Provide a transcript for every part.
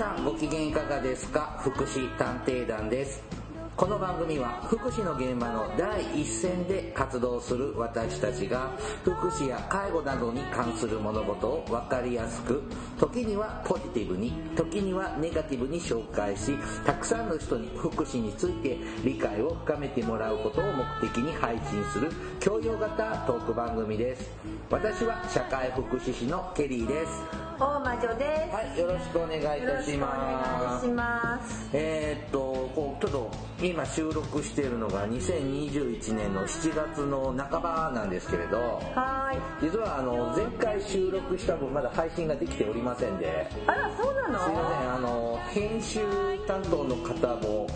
さん。ご機嫌いかがですか？福祉探偵団です。この番組は福祉の現場の第一線で活動する私たちが福祉や介護などに関する物事を分かりやすく時にはポジティブに時にはネガティブに紹介したくさんの人に福祉について理解を深めてもらうことを目的に配信する教養型トーク番組です私は社会福祉士のケリーです大魔女です。はいよろしくお願いいたします。えーっとこうちょっと今収録しているのが2021年の7月の半ばなんですけれどはーい。実はあの前回収録した分まだ配信ができておりませんで。あら、そうなの？すいませんあの編集担当の方も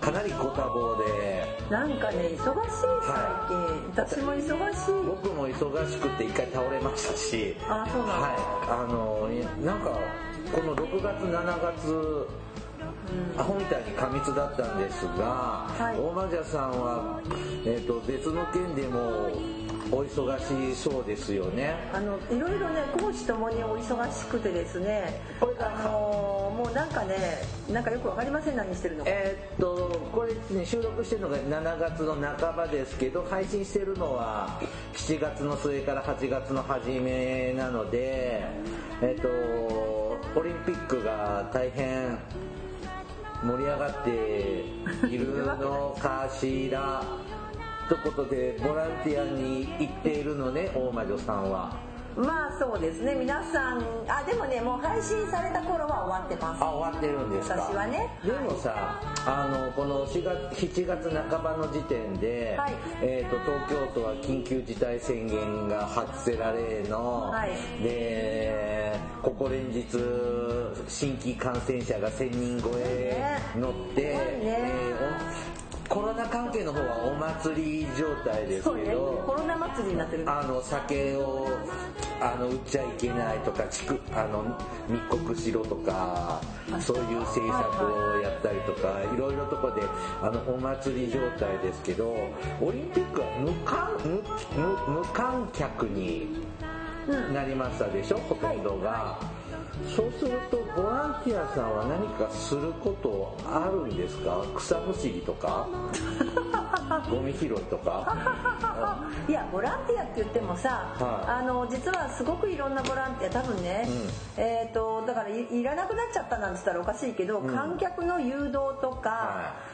かなりご多忙で。なんかね、忙しい最近。は私も忙しい。僕も忙しくて一回倒れましたし。あ、そうなの、はい。あのなんかこの6月7月アホみたいに過密だったんですが、はい。大魔女さんは、えー、と別の件でもお忙しそうですよね。あのいろいろね講師ともにお忙しくてですねあのーもうなんかねなんかよくわかりません何してるのか。えーっとこれ、ね、収録してるのが7月の半ばですけど配信してるのは7月の末から8月の初めなのでえーっとオリンピックが大変盛り上がっているのかしら？ということでボランティアに行っているのね大魔女さんは。まあそうですね。皆さんあでもねもう配信された頃は終わってます。あ終わってるんですか？私はね。でもさあのこの4月7月半ばの時点で、はい。えー、と東京都は緊急事態宣言が発せられの、はい。でここ連日新規感染者が1000人超え乗って、すごいね。えーおコロナ関係の方はお祭り状態ですけどコロナ祭りになってるあの酒をあの売っちゃいけないとかちくあの密告しろとかそういう政策をやったりとかいろいろとこであのお祭り状態ですけどオリンピックは無観無無無観客になりましたでしょ、ほとんどが。そうするとボランティアさんは何かすることあるんですか？草むしりとか？ゴミ拾いとか？いやボランティアって言ってもさ、はい。あの実はすごくいろんなボランティア多分ね、えっ、とだからいいらなくなっちゃったなんて言ったらおかしいけど、観客の誘導とか、はうん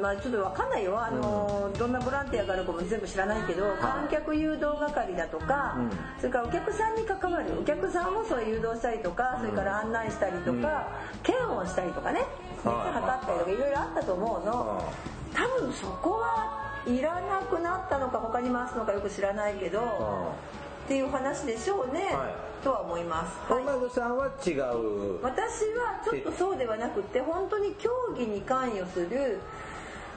まあちょっとわかんないよ。あの、どんなボランティアがあるかも全部知らないけど、観客誘導係だとか、うん。それからお客さんに関わるお客さんをそう誘導したりとか、それから案内したりとか、検温したりとかね熱はい。測ったりとかいろいろあったと思うの。多分そこはいらなくなったのか他に回すのかよく知らないけど、っていう話でしょうね、はとは思います、はい。大魔女さんは違う。私はちょっとそうではなくて本当に競技に関与する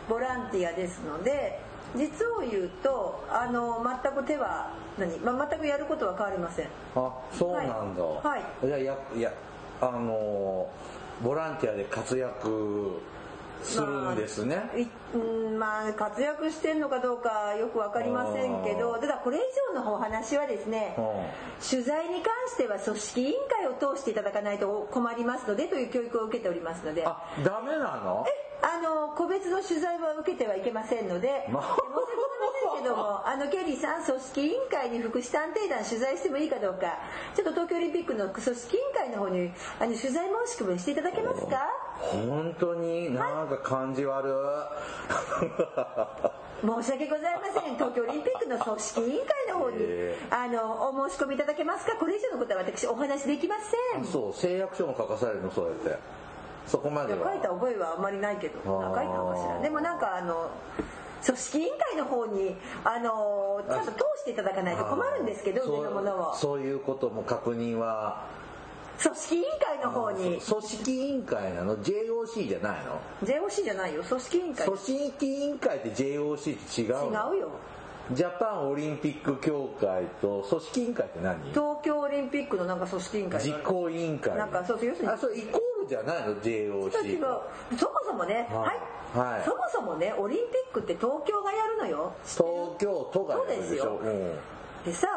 ボランティアですので実を言うとあの全く手は何、まあ、全くやることは変わりません。あそうなんだ、はい。い。やいやいやあのボランティアで活躍するんですね、いうんまあ活躍してんのかどうかよく分かりませんけどただこれ以上のお話はですねう取材に関しては組織委員会を通していただかないと困りますのでという教育を受けておりますので。あダメなの？あの個別の取材は受けてはいけませんので、まあけどもあのケリーさん組織委員会に福祉探偵団取材してもいいかどうか。ちょっと東京オリンピックの組織委員会の方にあの取材申し込みしていただけますか？本当になんか感じ悪申し訳ございません。東京オリンピックの組織委員会の方にへあのお申し込みいただけますか？これ以上のことは私お話できません。そう誓約書も書かされるのそうやって。そこまでは。書いた覚えはあんまりないけど書いたのかしら。でもなんかあの組織委員会の方にあのちゃんと通していただかないと困るんですけどそう上のものをそういうことも確認は。組織委員会の方に。組織委員会なの？JOC じゃないの？JOC じゃないよ。組織委員会。組織委員会って JOC って違うの？違うよ。ジャパンオリンピック協会と組織委員会って何？東京オリンピックのなんか組織委員会実行委員会。なんかそうそう要するにあそれイコールじゃないの？JOC 違うそもそもねははい。い、はい。そもそもねオリンピックって東京がやるのよ。東京都がやるでしょ？そうですよ。うん。でさ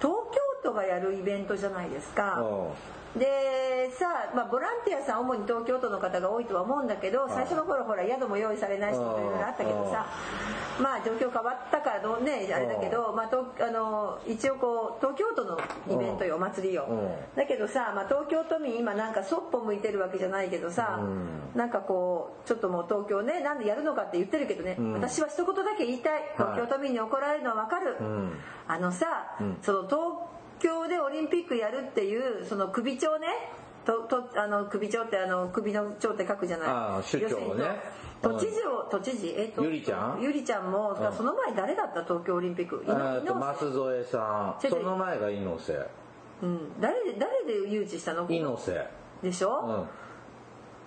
東京都都がやるイベントじゃないですか。うんでさあ、まあ、ボランティアさん主に東京都の方が多いとは思うんだけど最初の頃ほら宿も用意されないしとかいろいろあったけどさまあ状況変わったからどうねあれだけど、まあ、とあの一応こう東京都のイベントよお祭りよ。うん。だけどさ、まあ、東京都民今なんかそっぽ向いてるわけじゃないけどさなんかこうちょっともう東京ねなんでやるのかって言ってるけどね私は一言だけ言いたい。東京都民に怒られるのは分かる。ん。あのさその東京でオリンピックやるっていうその首長ねととあの首長ってあの首の長って書くじゃない。ああ首長をね都知事を都知事？えっとゆりちゃん？ゆりちゃんも、その前誰だった？東京オリンピック。えーと舛添さん。その前が猪瀬。うん。誰で誰で誘致したの？猪瀬。でしょ、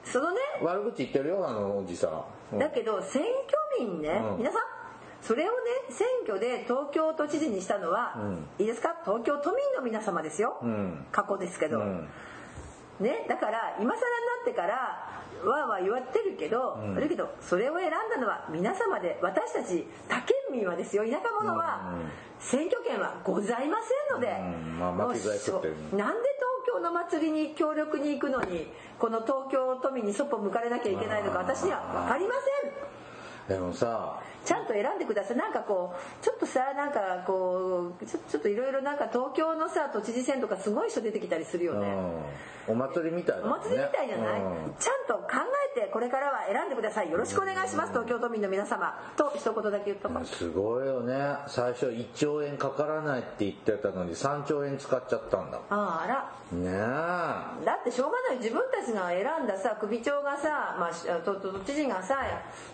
そのね。うん悪口言ってるよあのおじさん。うん。だけど選挙民ね、うん。皆さんそれをね選挙で東京都知事にしたのは、いいですか？東京都民の皆様ですよ、ん。過去ですけど、うん。ね、だから今更になってからわーわー言われてるけど、だけどそれを選んだのは皆様で私たち他県民はですよ。田舎者は選挙権はございませんので、うん。まあなんで東京の祭りに協力に行くのにこの東京都民にそっぽ向かれなきゃいけないのか私には分かりませんでもさちゃんと選んでください。なんかこうちょっとさなんかこうちょっといろいろなんか東京のさ都知事選とかすごい人出てきたりするよね、うん。お祭りみたいだおもんね。祭りみたいじゃない、うん。ちゃんと考えてこれからは選んでください。よろしくお願いします。東京都民の皆様。と一言だけ言っとこう。すごいよね。最初1兆円かからないって言ってたのに3兆円使っちゃったんだ。あら。ねえ。だってしょうがない。自分たちが選んださ首長がさ、まあし、都都知事がさ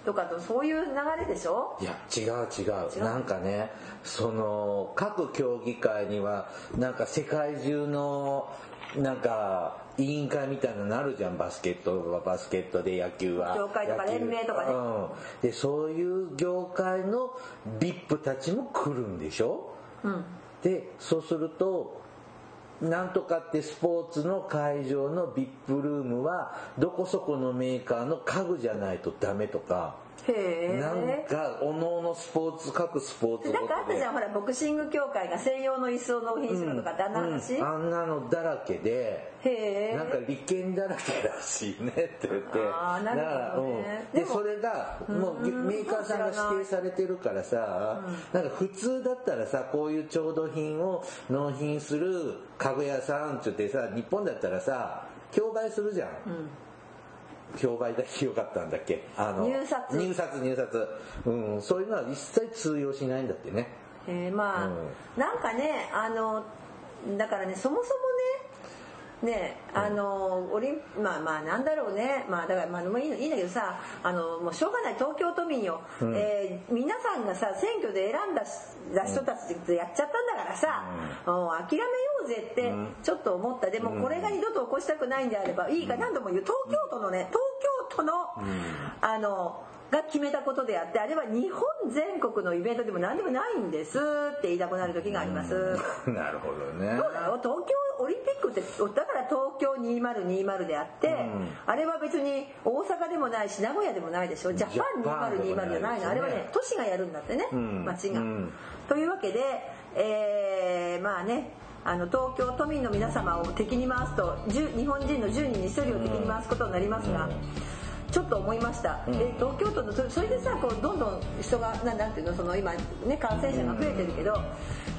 とかとそういう流れでしょ？いや違う違う。なんかねその各競技会にはなんか世界中のなんか委員会みたいなのなるじゃん。バスケットはバスケットで野球は。とか連盟とかね。うん、でそういう業界の VIP たちも来るんでしょ、うん。でそうするとなんとかってスポーツの会場の VIP ルームはどこそこのメーカーの家具じゃないとダメとかなんかおのおのスポーツ各スポーツなんかあったじゃんほらボクシング協会が専用の椅子を納品するとかってあんな話、うん。あんなのだらけでへえなんか利権だらけらしいねって言って。あーなるほどね。うん。でそれがもうメーカーさんが指定されてるからさなんか普通だったらさこういう調度品を納品する家具屋さんって言ってさ日本だったらさ競売するじゃん、競売だけよかったんだっけ？あの入札。入札入札。うん。そういうのは一切通用しないんだってね。えーまあ、うん。なんかねあのだからねそもそもねねあのオリンまあまあなんだろうね。まあだからまあでもいいのいいんだけどさあのもうしょうがない。東京都民よ、えー皆さんがさ選挙で選んだ人たちでやっちゃったんだからさ、もう諦めようぜってちょっと思った。でもこれが二度と起こしたくないんであればいいか何度も言う東京都のね東京都の、あのが決めたことであってあれは日本全国のイベントでも何でもないんですって言いたくなる時があります。なるほどね。そうだよ。東京オリンピックってだから東京2020であって、あれは別に大阪でもないし名古屋でもないでしょ。ジャパンジャパンでも2020ないじゃないのあれはね都市がやるんだってね、ん。町が、うん。というわけで、えーまあねあの東京都民の皆様を敵に回すと10日本人の10人に1人を敵に回すことになりますが、ちょっと思いました、え東京都のそれでさこうどんどん人がななんていうのその今ね感染者が増えてるけど、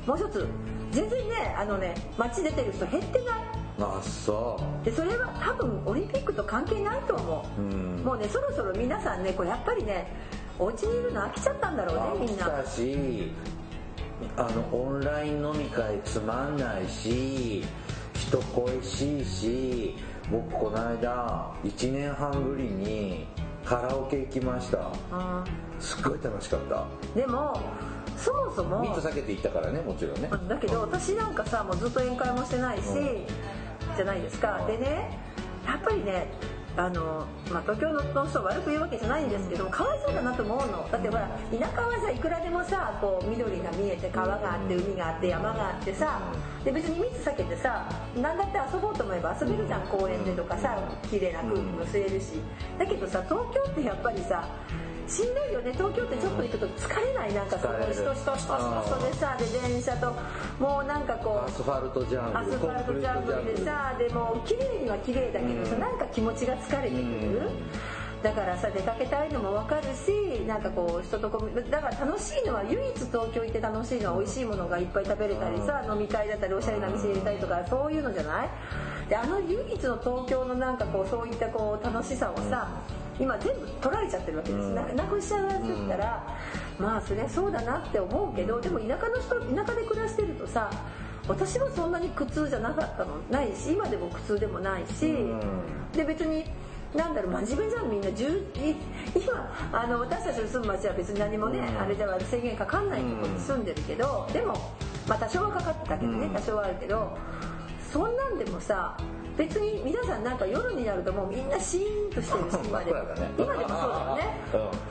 もう一つ全然ねあのね街出てる人減ってない？あそでそれは多分オリンピックと関係ないと思う、うん。もうねそろそろ皆さんねこれやっぱりねお家にいるの飽きちゃったんだろうねみんな。飽きたしあのオンライン飲み会つまんないし人恋しいし僕この間1年半ぶりにカラオケ行きました。あすっごい楽しかった。ーでもそもそも密避けて行ったからねもちろんね。だけど私なんかさもうずっと宴会もしてないし、じゃないですか。でねやっぱりねあの、まあ、東京の人を悪く言うわけじゃないんですけどかわいそうだなと思うの。だってほら田舎はさいくらでもさこう緑が見えて川があって海があって山があってさで別に密避けてさ何だって遊ぼうと思えば遊べるじゃん。公園でとかさ綺麗な空気も吸えるし。だけどさ東京ってやっぱりさしんどいよね。東京ってちょっと行くと疲れない。なんかその人人人人人。でさで電車ともうなんかこうアスファルトジャングルアスファルトジャングルでさでも綺麗には綺麗だけどさ、うんなんか気持ちが疲れてくる、だからさ出かけたいのも分かるしなんかこう人とこうだから楽しいのは唯一東京行って楽しいのは美味しいものがいっぱい食べれたりさ、飲み会だったりおしゃれな店入れたりとかそういうのじゃない？であの唯一の東京のなんかこうそういったこう楽しさをさ、今全部取られちゃってるわけです、うん。ななくしちゃうやつったら、まあそりゃそうだなって思うけどでも田舎の人田舎で暮らしてるとさ私はそんなに苦痛じゃなかったの。ないし今でも苦痛でもないし、うん。で別になんだろう真面目じゃんみんな10い今あの私たちの住む町は別に何もね、うん。あれでは制限かかんないところに住んでるけど、でも、まあ、多少はかかったけどね、うん。多少はあるけどそんなんでもさ別に皆さんなんか夜になるともうみんなシーンとしてるし今で今でもそうだよね。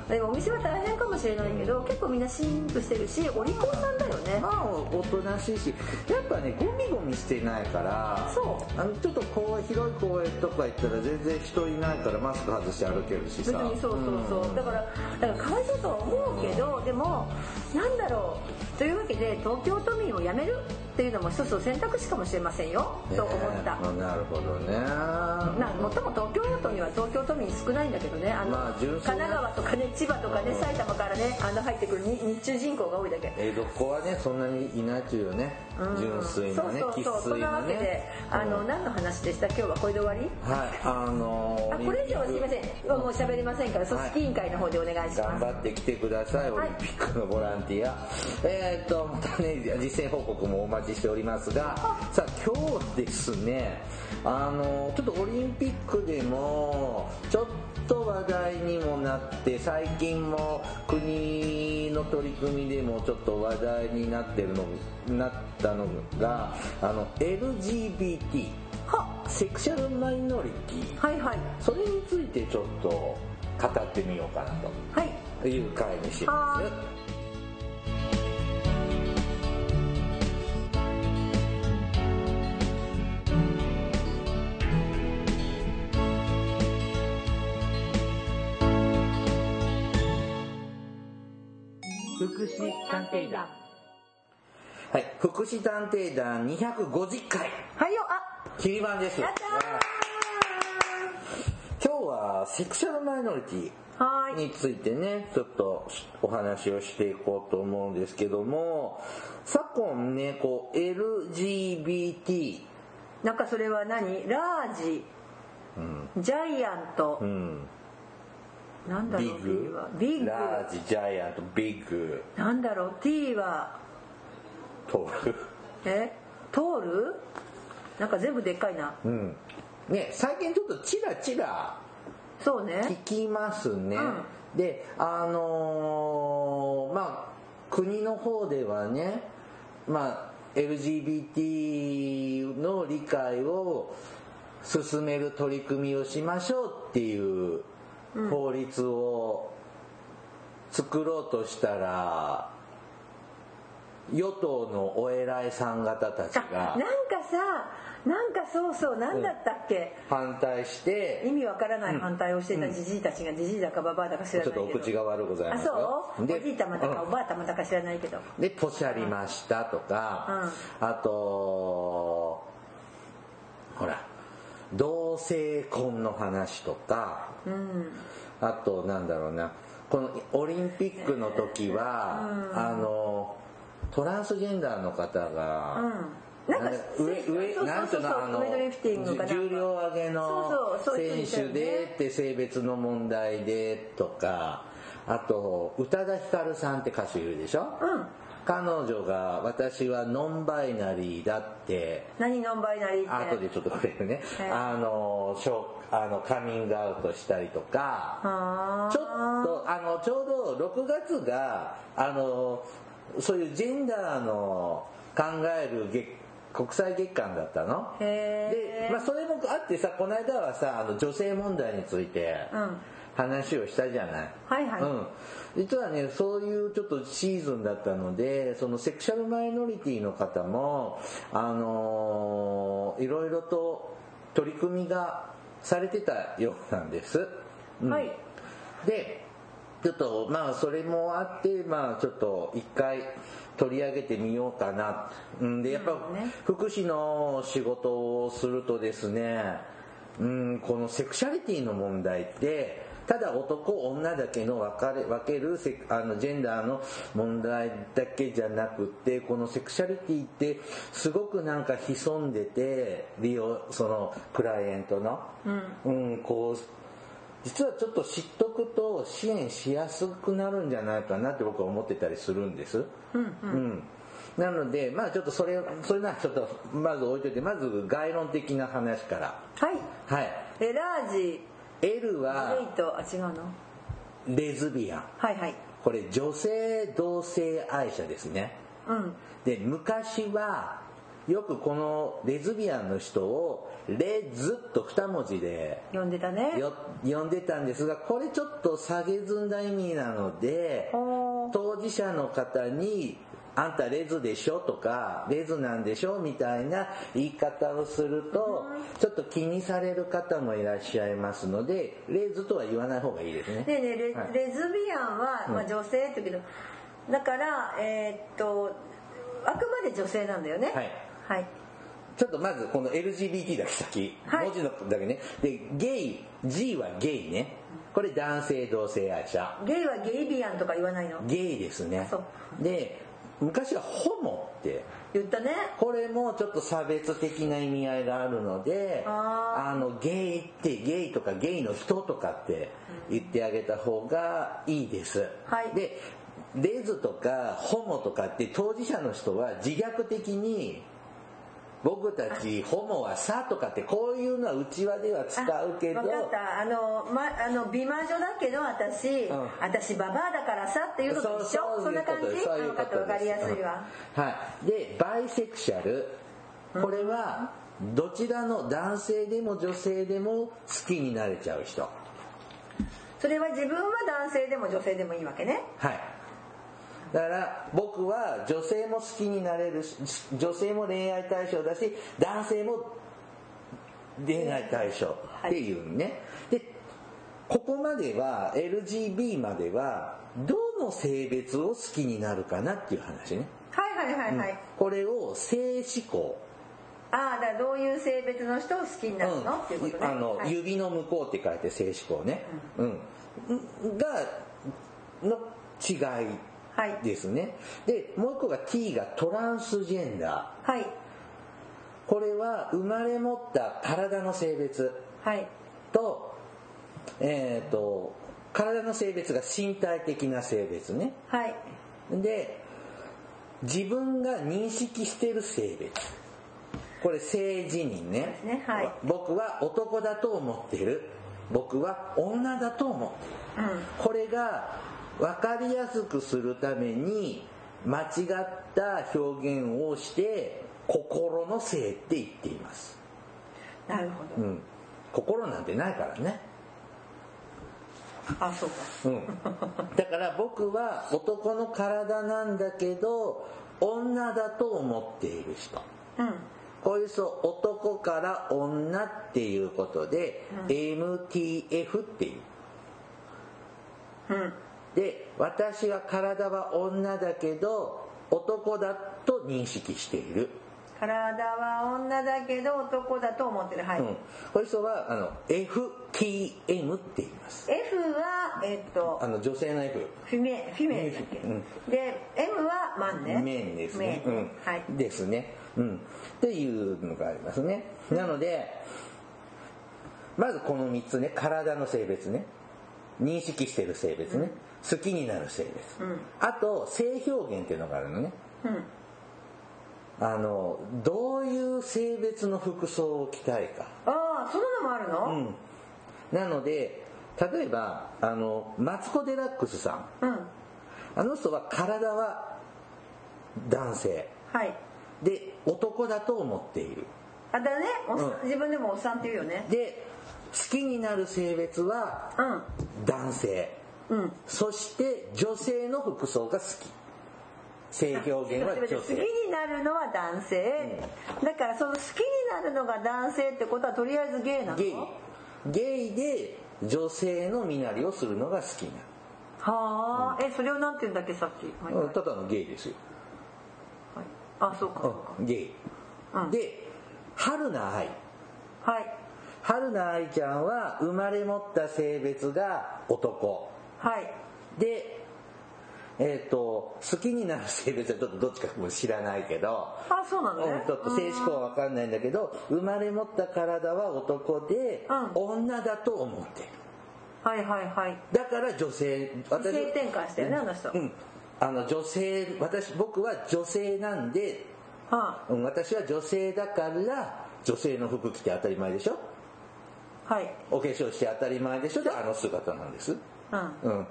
うん。でもお店は大変かもしれないけど結構みんなシーンとしてるしお利口さんだよね。まあおとなしいしやっぱねゴミゴミしてないからそう。あのちょっとこう広い公園とか行ったら全然人いないからマスク外して歩けるしさ。別にそうそうそう、だからだからかわいそうとは思うけど、でもなんだろう。というわけで東京都民を辞めるっていうのも一つの選択肢かもしれませんよ、と思った、ねなるほどね。なもっとも東京都には東京都民少ないんだけどね。あの、まあ神奈川とかね千葉とかねうん。埼玉からねあの入ってくるに日中人口が多いだけ。江戸っ子はねそんなにいないというね。うん。純粋なね生そうそうそう。そん粋ななわけでねあのうん何の話でした？今日はこれで終わり？はい。あのあこれ以上はすいません。もう喋りませんから組織委員会の方でお願いします、頑張ってきてくださいオはい。リンピックのボランティア、えーっとまたね実践報告もお待ちしておりますがさあ今日ですねあのちょっとオリンピックでもちょっと話題にもなって最近も国の取り組みでもちょっと話題になってるのなったのがあの LGBT はセクシャルマイノリティ。はいはい。それについてちょっと語ってみようかなとはい。いう回にします祉探偵団。はい福祉探偵団250回はい。よあ切り番です。やった今日はセクシャルマイノリティについてねちょっとお話をしていこうと思うんですけども昨今ねこう LGBT なんかそれは何？ラージ。うん、ジャイアント。う、ん、なんだろうビッグ？はビッグ。ラージジャイアントビッグ。なんだろう T は？トール？え？トール？なんか全部でっかいな。うん。ね最近ちょっとチラチラ聞そうね。きますね、うであのーまあ国の方ではねまあ LGBT の理解を進める取り組みをしましょうっていう法律を作ろうとしたら与党のお偉いさん方たちあがなんかさなんかそうそうなんだったっけ、反対して意味わからない反対をしてたじじいたちがじじいだかばばあだか知らないけど。ちょっとお口が悪ございあますよ。そう？おでじいたまだかうん。おばあたまだか知らないけど。でポシャりましたとか、あとほら同性婚の話とかうんあとなんだろうなこのオリンピックの時は、あのトランスジェンダーの方が、うん。なんかなあの重量挙げの選手でって性別の問題でとかあと宇多田ヒカルさんって歌手いるでしょ、うん彼女が私はノンバイナリーだって何ノンバイナリーって？後でちょっと触れるね、はいあのしょあのカミングアウトしたりとかちょっとあのちょうど6月があのそういうジェンダーの考える月国際月間だったの。へで、まあ、それもあってさこの間はさあの女性問題についてうん話をしたじゃない、はいはい。うん、実はねそういうちょっとシーズンだったのでそのセクシャルマイノリティの方もあのーいろいろと取り組みがされてたようなんです、うん。はい。でちょっとまあそれもあってまあちょっと一回取り上げてみようかな。うん。でやっぱ福祉の仕事をするとですね、うんこのセクシャリティの問題ってただ男女だけの分かれ分けるセあのジェンダーの問題だけじゃなくてこのセクシャリティってすごくなんか潜んでて利用そのクライアントの、うん。こう実はちょっと知っとくと支援しやすくなるんじゃないかなって僕は思ってたりするんです。うん。なのでまあちょっとそれそれならちょっとまず置いといてまず概論的な話から。はい。はい。えラージ L レはイトあ違うの？レズビアン。はいはい。これ女性同性愛者ですね。うん。で昔はよくこのレズビアンの人をレズと二文字で呼んでたね。よ呼んでたんですがこれちょっと下げずんだ意味なので当事者の方に「あんたレズでしょ」とか「レズなんでしょ」みたいな言い方をするとちょっと気にされる方もいらっしゃいますのでレズとは言わない方がいいですね。ねえねえレ,、はい。レズビアンは、まあ、女性って言うけどだからえーっとあくまで女性なんだよね。はい。はい。ちょっとまずこの LGBT だけ先、はい。文字のだけね。でゲイ G はゲイね。これ男性同性愛者。ゲイはゲイビアンとか言わないの？ゲイですね。で昔はホモって言ったね。これもちょっと差別的な意味合いがあるのでああのゲイってゲイとかゲイの人とかって言ってあげた方がいいです、はい。でレズとかホモとかって当事者の人は自虐的に僕たちホモはさとかってこういうのは内輪では使うけど分かった。あの,、ま、あの美魔女だけど私、ん。私ババアだからさっていうのと一緒？そんな感じ？そういうことです。りやすいわ、うんはい。でバイセクシャル。これはどちらの男性でも女性でも好きになれちゃう人。それは自分は男性でも女性でもいいわけね。はいだから僕は女性も好きになれるし女性も恋愛対象だし男性も恋愛対象っていうね、でここまでは LGB まではどの性別を好きになるかなっていう話ね、はいはいはいはい、これを性思考。ああだからどういう性別の人を好きになるの、っていうことね。あの、はい。指の向こうって書いて性思考ね、うん。がの違いはいですね。でもう一個が T がトランスジェンダはい。ーこれは生まれ持った体の性別はい。とえっ、と体の性別が身体的な性別ね。はい。で自分が認識している性別。これ性自認ね。ねはい。僕は男だと思っている。僕は女だと思っている。うん。これが分かりやすくするために間違った表現をして心の性って言っています、なるほど、うん、心なんてないからね。あそうか。うん、だから僕は男の体なんだけど女だと思っている人。うん。こういう人男から女っていうことで、MTF っていう。うんで私は体は女だけど男だと認識している、体は女だけど男だと思ってるはい、うん、こういう人はあの FTM って言います F はえっとあの女性の F フィメフィメルだっけ、うんで M はマンね面ですね。面うん。はいですね。うん。っていうのがありますね。なので、まずこの3つね、体の性別ね。認識してる性別ね。好きになる性別。うんあと、性表現っていうのがあるのね。うんあの、どういう性別の服装を着たいか。ああそんなのもあるうのん。なので、例えば、あの、マツコ・デラックスさん。うん、あの人は体は男性。はいで、男だと思っている。あだねうん自分でもおっさんって言うよねで好きになる性別は男性うん。うんそして女性の服装が好き。性表現は女好き性になるのは男性、だからその好きになるのが男性ってことはとりあえずゲイなの？ゲイ。ゲイで女性の身なりをするのが好きな。はあ、えそれをなんて言うんだっけさっき、はいうん。ただのゲイですよ、あそうかそうか。うん、ゲイ、うん。で春菜愛。はい。春菜愛ちゃんは生まれ持った性別が男はい。でえっ、と好きになる性別はちょっとどっちかも知らないけど。あそうなのね。うんちょっと性思考は分かんないんだけど生まれ持った体は男で、う女だと思ってる。はいはいはい。だから女性異性転換したよねあの人。うん。あの女性私僕は女性なんで、はうん、私は女性だから女性の服着て当たり前でしょ？あはい。お化粧して当たり前でしょ？であの姿なんですうん。うん。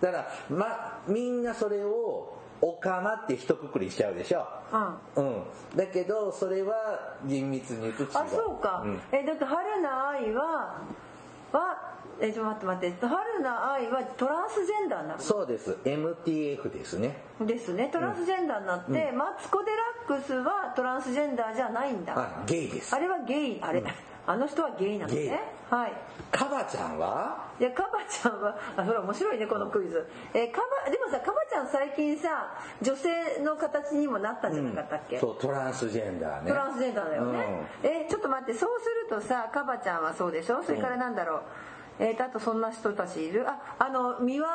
だからまみんなそれをおかまって一括りしちゃうでしょ。うん。うん。だけどそれは厳密に言うと違う。あそうか、ん。えだって春菜愛ははえちょっと待って。待って春菜愛はトランスジェンダーになるそうです。MTF ですね。ですね。トランスジェンダーになって、マツコ・デラックスはトランスジェンダーじゃないんだ。あゲイです。あれはゲイ。あれ、あの人はゲイなのねはい。カバちゃんは？いやカバちゃんはあそれ面白いねこのクイズ、えカバでもさカバちゃん最近さ女性の形にもなったんじゃなかったっけ、そうトランスジェンダーね。トランスジェンダーだよね、えちょっと待ってそうするとさカバちゃんはそうでしょ？それからなんだろう、えーとあとそんな人たちいる？ああの三輪。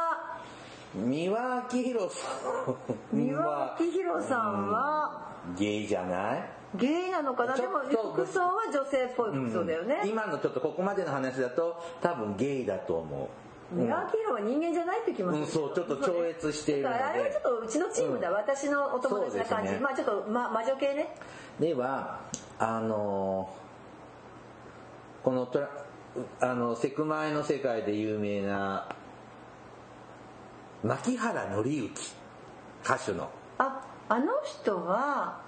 三輪明宏さん。三輪明宏さんは？ゲイじゃない？ゲイなのかな？でも服装は女性っぽい服装だよね、今のちょっとここまでの話だと多分ゲイだと思う。三輪明宏は人間じゃないって気もする、うんそうちょっと超越しているので。だからあれはちょっとうちのチームだ、私のお友達な感じ、ね。まあちょっと、ま、魔女系ね。ではあのーこのトラあのセクマイの世界で有名な牧原紀之歌手の。ああの人は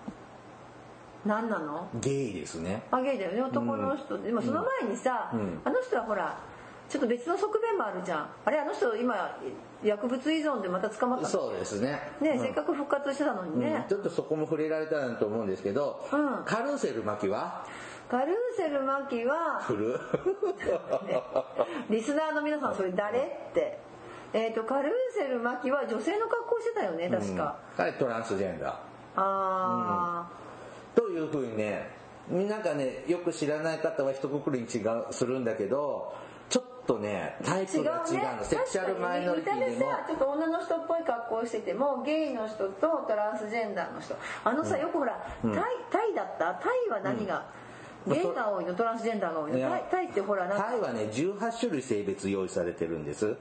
何なの？ゲイですね。あゲイだよね。男の人、でもその前にさ、うん。あの人はほらちょっと別の側面もあるじゃん。あれあの人今薬物依存でまた捕まったの？そうですね。ね、うん。せっかく復活してたのにね、うん。ちょっとそこも触れられたらと思うんですけど、うん。カルーセル巻は？カルーセルマキは リスナーの皆さんそれ誰？って。えっ、とカルーセルマキは女性の格好してたよね確か、はいトランスジェンダー。あというふうにねなんかねよく知らない方は一括りに違うするんだけどちょっとねタイー、違うプが違うね。のセクシャルマイノリティでも。見た目さちょっと女の人っぽい格好しててもゲイの人とトランスジェンダーの人。あのさ、よくほら、タイタイだった？タイは何が、ゲイが多いの？トランスジェンダーが多いの？タイタイってほらタイはね18種類性別用意されてるんです。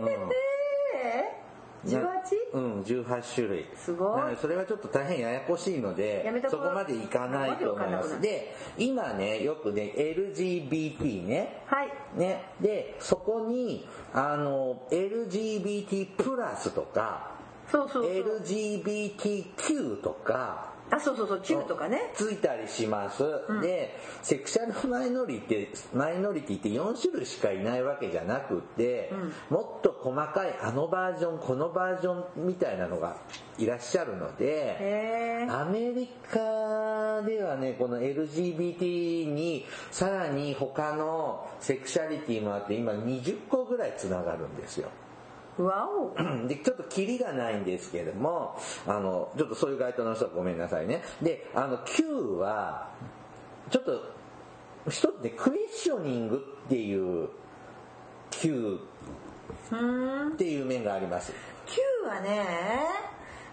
えー、18? うん18種類。すごい。それはちょっと大変ややこしいのでそう。こまでいかないと思います。で今ねよくね LGBT ね。はい。ね、でそこにあの LGBT プラスとかそうそうそう。LGBTQ とかあそうそうそう Q とかね。ついたりします、でセクシャルマイノリティマイノリティって4種類しかいないわけじゃなくって、もっと細かいあのバージョンこのバージョンみたいなのがいらっしゃるのでアメリカではねこの LGBT にさらに他のセクシャリティもあって今20個ぐらいつながるんですよわおでちょっとキリがないんですけれどもあのちょっとそういう該当の人はごめんなさいね。であの Q はちょっと一つねクエスチョニングっていう Q っていう面があります。Q はね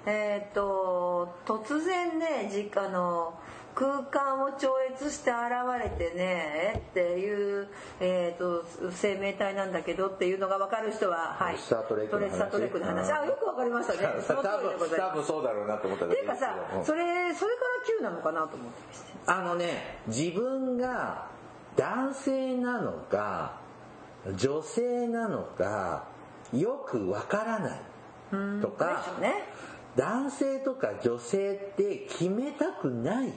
えっ、と突然ねじあの空間を超越して現れてねっていう、えー、と生命体なんだけどっていうのが分かる人は、はい、スタートレックの話。スタートレックの話。あよく分かりましたね。その通りでございます。多分そうだろうなと思ったっていうかさうん。それそれから Q なのかなと思ってあのね自分が男性なのか女性なのかよくわからないとでかね。男性とか女性って決めたくない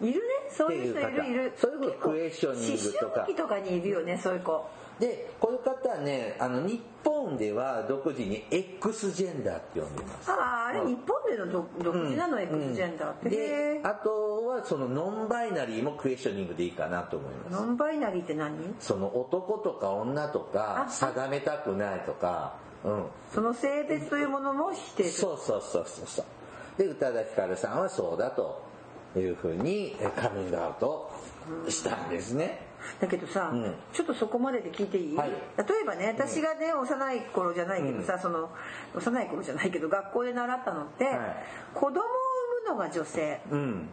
いるね。そういう人いるいる。そういう子クエスチョニングとか。思春期とかにいるよねそういう子。でこういう方はねあの日本では独自に X ジェンダーって呼んでます。あああれ日本での独独自なの、うん X ジェンダーって、であとはそのノンバイナリーもクエスチョニングでいいかなと思います。ノンバイナリーって何？その男とか女とかあ定めたくないとか。うん。その性別というものも否定そうそうそうそうそう。で宇多田ヒカルさんはそうだというふうにえカミングアウトしたんですね。だけどさ、うん。ちょっとそこまでで聞いていい、はい。例えばね私がね幼い頃じゃないけどさ、その幼い頃じゃないけど学校で習ったのって、はい。子供を産むのが女性。うん。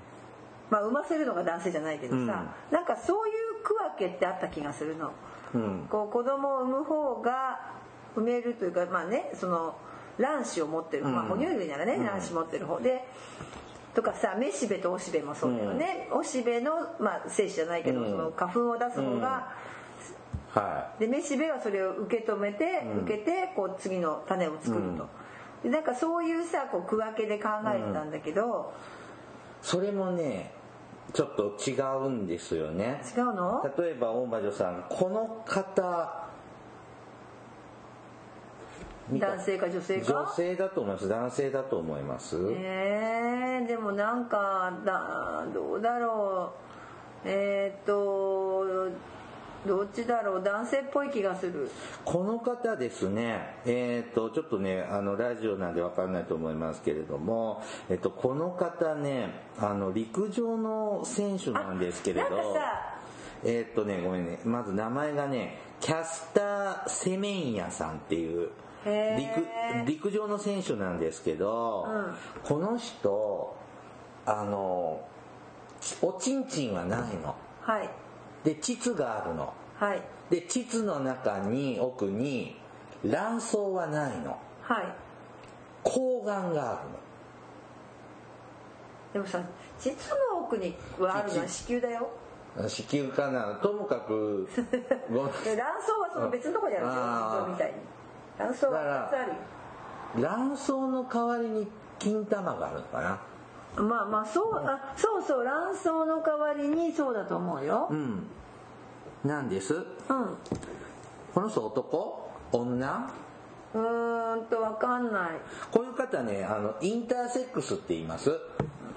まあ産ませるのが男性じゃないけどさ、なんかそういう区分けってあった気がするの。うん。こう子供を産む方が産めるというかまあねその卵子を持ってる、まあうん哺乳類ならね卵子持ってる方で。とかさめしべとおしべもそうだよね、おしべの、まあ、精子じゃないけど、うん。その花粉を出す方が、はでめしべはそれを受け止めて、うん。受けてこう次の種を作ると、でなんかそういうさこう区分けで考えてたんだけど、いそれもねちょっと違うんですよね。違うの？例えば大魔女さんこの方男性か女性か？女性だと思います。男性だと思います、えー、でもなんかだどうだろう。えー、っとどっちだろう。男性っぽい気がする。この方ですね、えっ、と、ちょっとね、あの、ラジオなんでわかんないと思いますけれども、えっ、と、この方ね、あの、陸上の選手なんですけれど、なんかさえっ、とね、ごめんね、まず名前がね、キャスター・セメンヤさんっていう、陸陸上の選手なんですけど、うん。この人、あの、おちんちんはないの。はい。で、膣があるの。はい。で膣の中に奥に卵巣はないの。はい。睾丸があでもさ膣の奥にはあるのは子宮だよ。るの子宮かな。ともかく 卵巣はその別のとこにあるんですよあー。腎臓みたいに卵巣は2つあるよ。卵巣の代わりに金玉があるのかな。まあまあそうあそうそう卵巣の代わりにそうだと思うよ。うん。なんです？うん。この人男？女？うーんとわかんない。こういう方ねあのインターセックスって言います。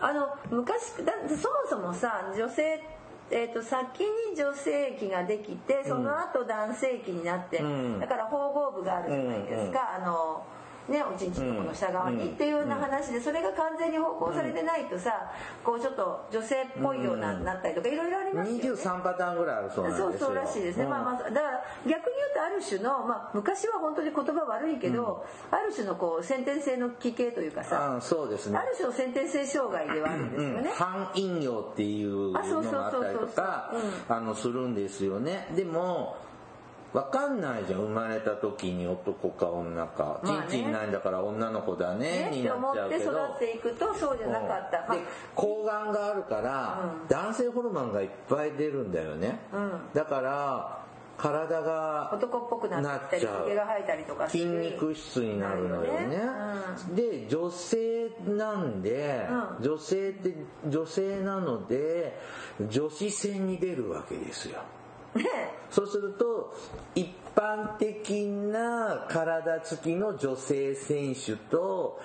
あの昔だってそもそもさ女性えー、と先に女性器ができてその後男性器になって、うん。だから縫合部があるじゃないですか、あのねおちんちんのこの下側に、うんっていうような話でそれが完全に縫合されてないとさ、こうちょっと女性っぽいような、うん。なったりとかいろいろありますよね。23パターンぐらいあるそうなんですよ。そうそうらしいですね、うん。まあまあだから逆に言うとある種の、まあ、昔は本当に言葉悪いけど、ある種のこう先天性の奇形というかさ、あそうですね。ある種の先天性障害ではあるんですよね、うん、半陰陽っていうのがあったりとかするんですよね。でもわかんないじゃん。生まれた時に男か女か、まあね。ちんちんないんだから女の子だね。ねになって思ってっちゃうけど育っていくとそうじゃなかった、まあで睾丸があるから、うん。男性ホルモンがいっぱい出るんだよね、うん。だから体が男っぽくなったりなっちゃう。毛が生えたりとか筋肉質になるのよね。なるよねで女性なんで、うん。女性って女性なので女子戦に出るわけですよそうすると一般的な体つきの女性選手と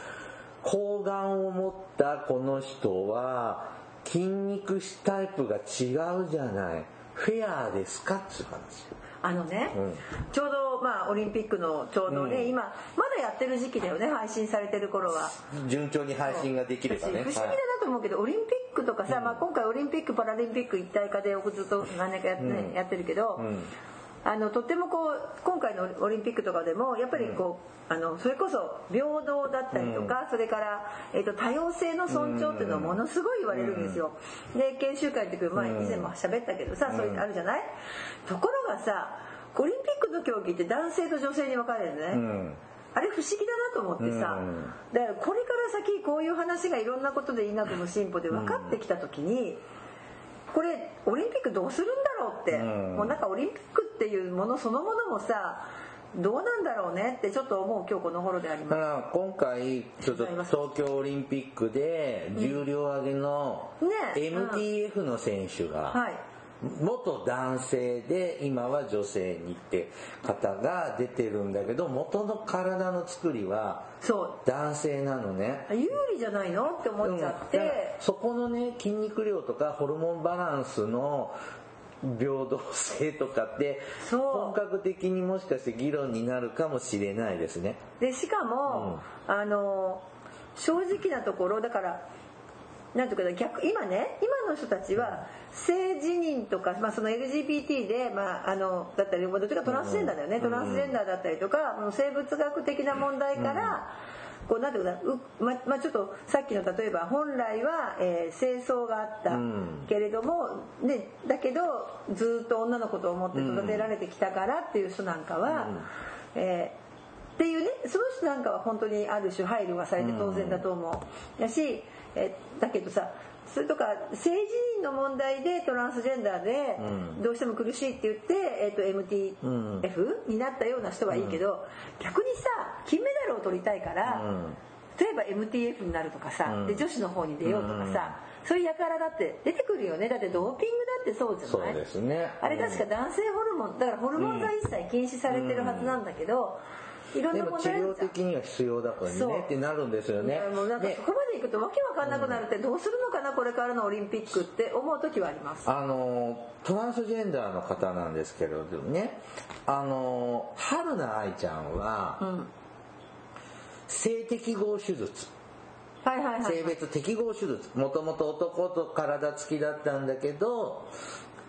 睾丸を持ったこの人は筋肉質タイプが違うじゃない。フェアですか？っていう話。あのね、うん。ちょうどまあオリンピックのちょうどね、うん。今まだやってる時期だよね配信されてる頃は。順調に配信ができればね。私不思議だなと思うけど、オリンピックとかさ、まあ、今回オリンピック・パラリンピック一体化でずっと何年かやって,、うん。やってるけど、うんあのとってもこう今回のオリンピックとかでもやっぱりこう、あのそれこそ平等だったりとか、それから、えー、と多様性の尊重っていうのをものすごい言われるんですよ。で研修会の時前以前も喋ったけどさ、そういうのあるじゃない？ところがさオリンピックの競技って男性と女性に分かれるのね。うん。あれ不思議だなと思ってさ、うん。だからこれから先こういう話がいろんなことで医学の進歩で分かってきた時に、これオリンピックどうするんだろうって、うん。もうなんかオリンピックっていうものそのものもさどうなんだろうねってちょっと思う今日この頃であります。だから今回ちょっと東京オリンピックで重量挙げのね MTF の選手がはい元男性で今は女性にって方が出てるんだけど元の体の作りはそ男性なのね。う有利じゃないのって思っちゃって、うん。そこのね筋肉量とかホルモンバランスの平等性とかって本格的にもしかして議論になるかもしれないですね。でしかも、あの正直なところだからなんていうかな逆今ね今の人たちは性自認とか、まあ、その LGBT で、まあ、あのだったりどっちかトランスジェンダーだよね、トランスジェンダーだったりとか生物学的な問題から、こうなんていうかままあ、ちょっとさっきの例えば本来は、えー清掃があったうん。けれども、でだけどずっと女の子と思って育てられてきたからっていう人なんかは、えーっていうねその人なんかは本当にある種配慮がされて当然だと思う。やし、えーだけどさそれとか性自認の問題でトランスジェンダーでうん。どうしても苦しいって言って、えー、と MTF になったような人はいいけど、逆にさ金メダルを取りたいから、うん。例えば MTF になるとかさ、うん。で女子の方に出ようとかさ、そういう輩だって出てくるよね。だってドーピングだってそうじゃそうないですね。あれ確か男性ホルモンだからホルモン剤一切禁止されてるはずなんだけど、いろんでも治な問題ある療的には必要だからね。ってなるんですよね。もうなんかでそこまで行くとわけわかんなくなるってどうするのかなこれからのオリンピックって思う時はあります？あのトランスジェンダーの方なんですけれどもね。あの春菜愛ちゃんはうん。性適合手術。はいはいはい。性別適合手術。もともと男と体つきだったんだけど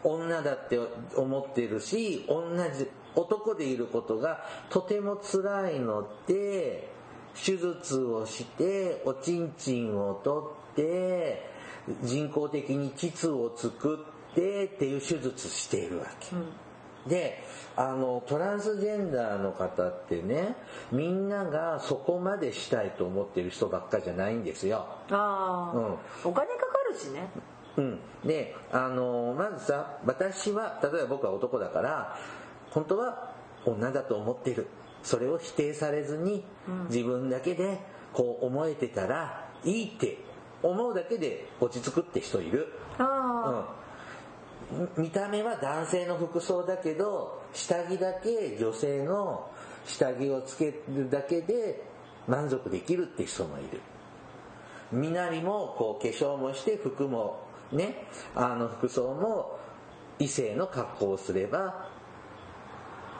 女だって思ってるし同じ男でいることがとても辛いので手術をしておちんちんを取って人工的に膣を作ってっていう手術しているわけ。であのトランスジェンダーの方ってねみんながそこまでしたいと思ってる人ばっかじゃないんですよ。ああ、うん。お金かかるしね。うん、であのまずさ私は例えば僕は男だから本当は女だと思ってる。それを否定されずに自分だけでこう思えてたらいいって思うだけで落ち着くって人いる。あうん、見た目は男性の服装だけど下着だけ女性の下着をつけるだけで満足できるって人もいる。身なりもこう化粧もして服もねあの服装も異性の格好をすれば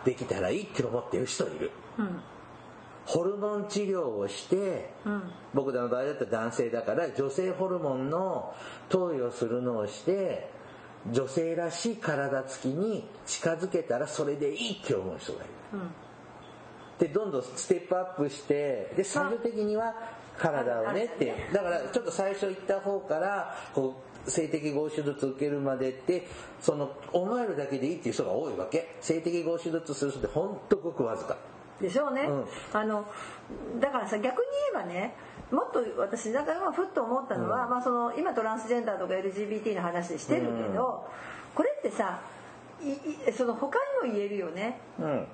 できたらいいって思ってる人いる。あうん。ホルモン治療をして、うん。僕らの場合だったら男性だから女性ホルモンの投与するのをして女性らしい体つきに近づけたらそれでいいって思う人がいる。うん。でどんどんステップアップしてで最終的には体をねってだからちょっと最初言った方からこう性的合手術受けるまでってその思えるだけでいいっていう人が多いわけ。性的合手術する人ってほんとごくわずか。でしょうね、うん。あのだからさ逆に言えばねもっと私なんか今ふっと思ったのは、まあ、その今トランスジェンダーとか LGBT の話してるけど、これってさいいその他にも言えるよね。うん。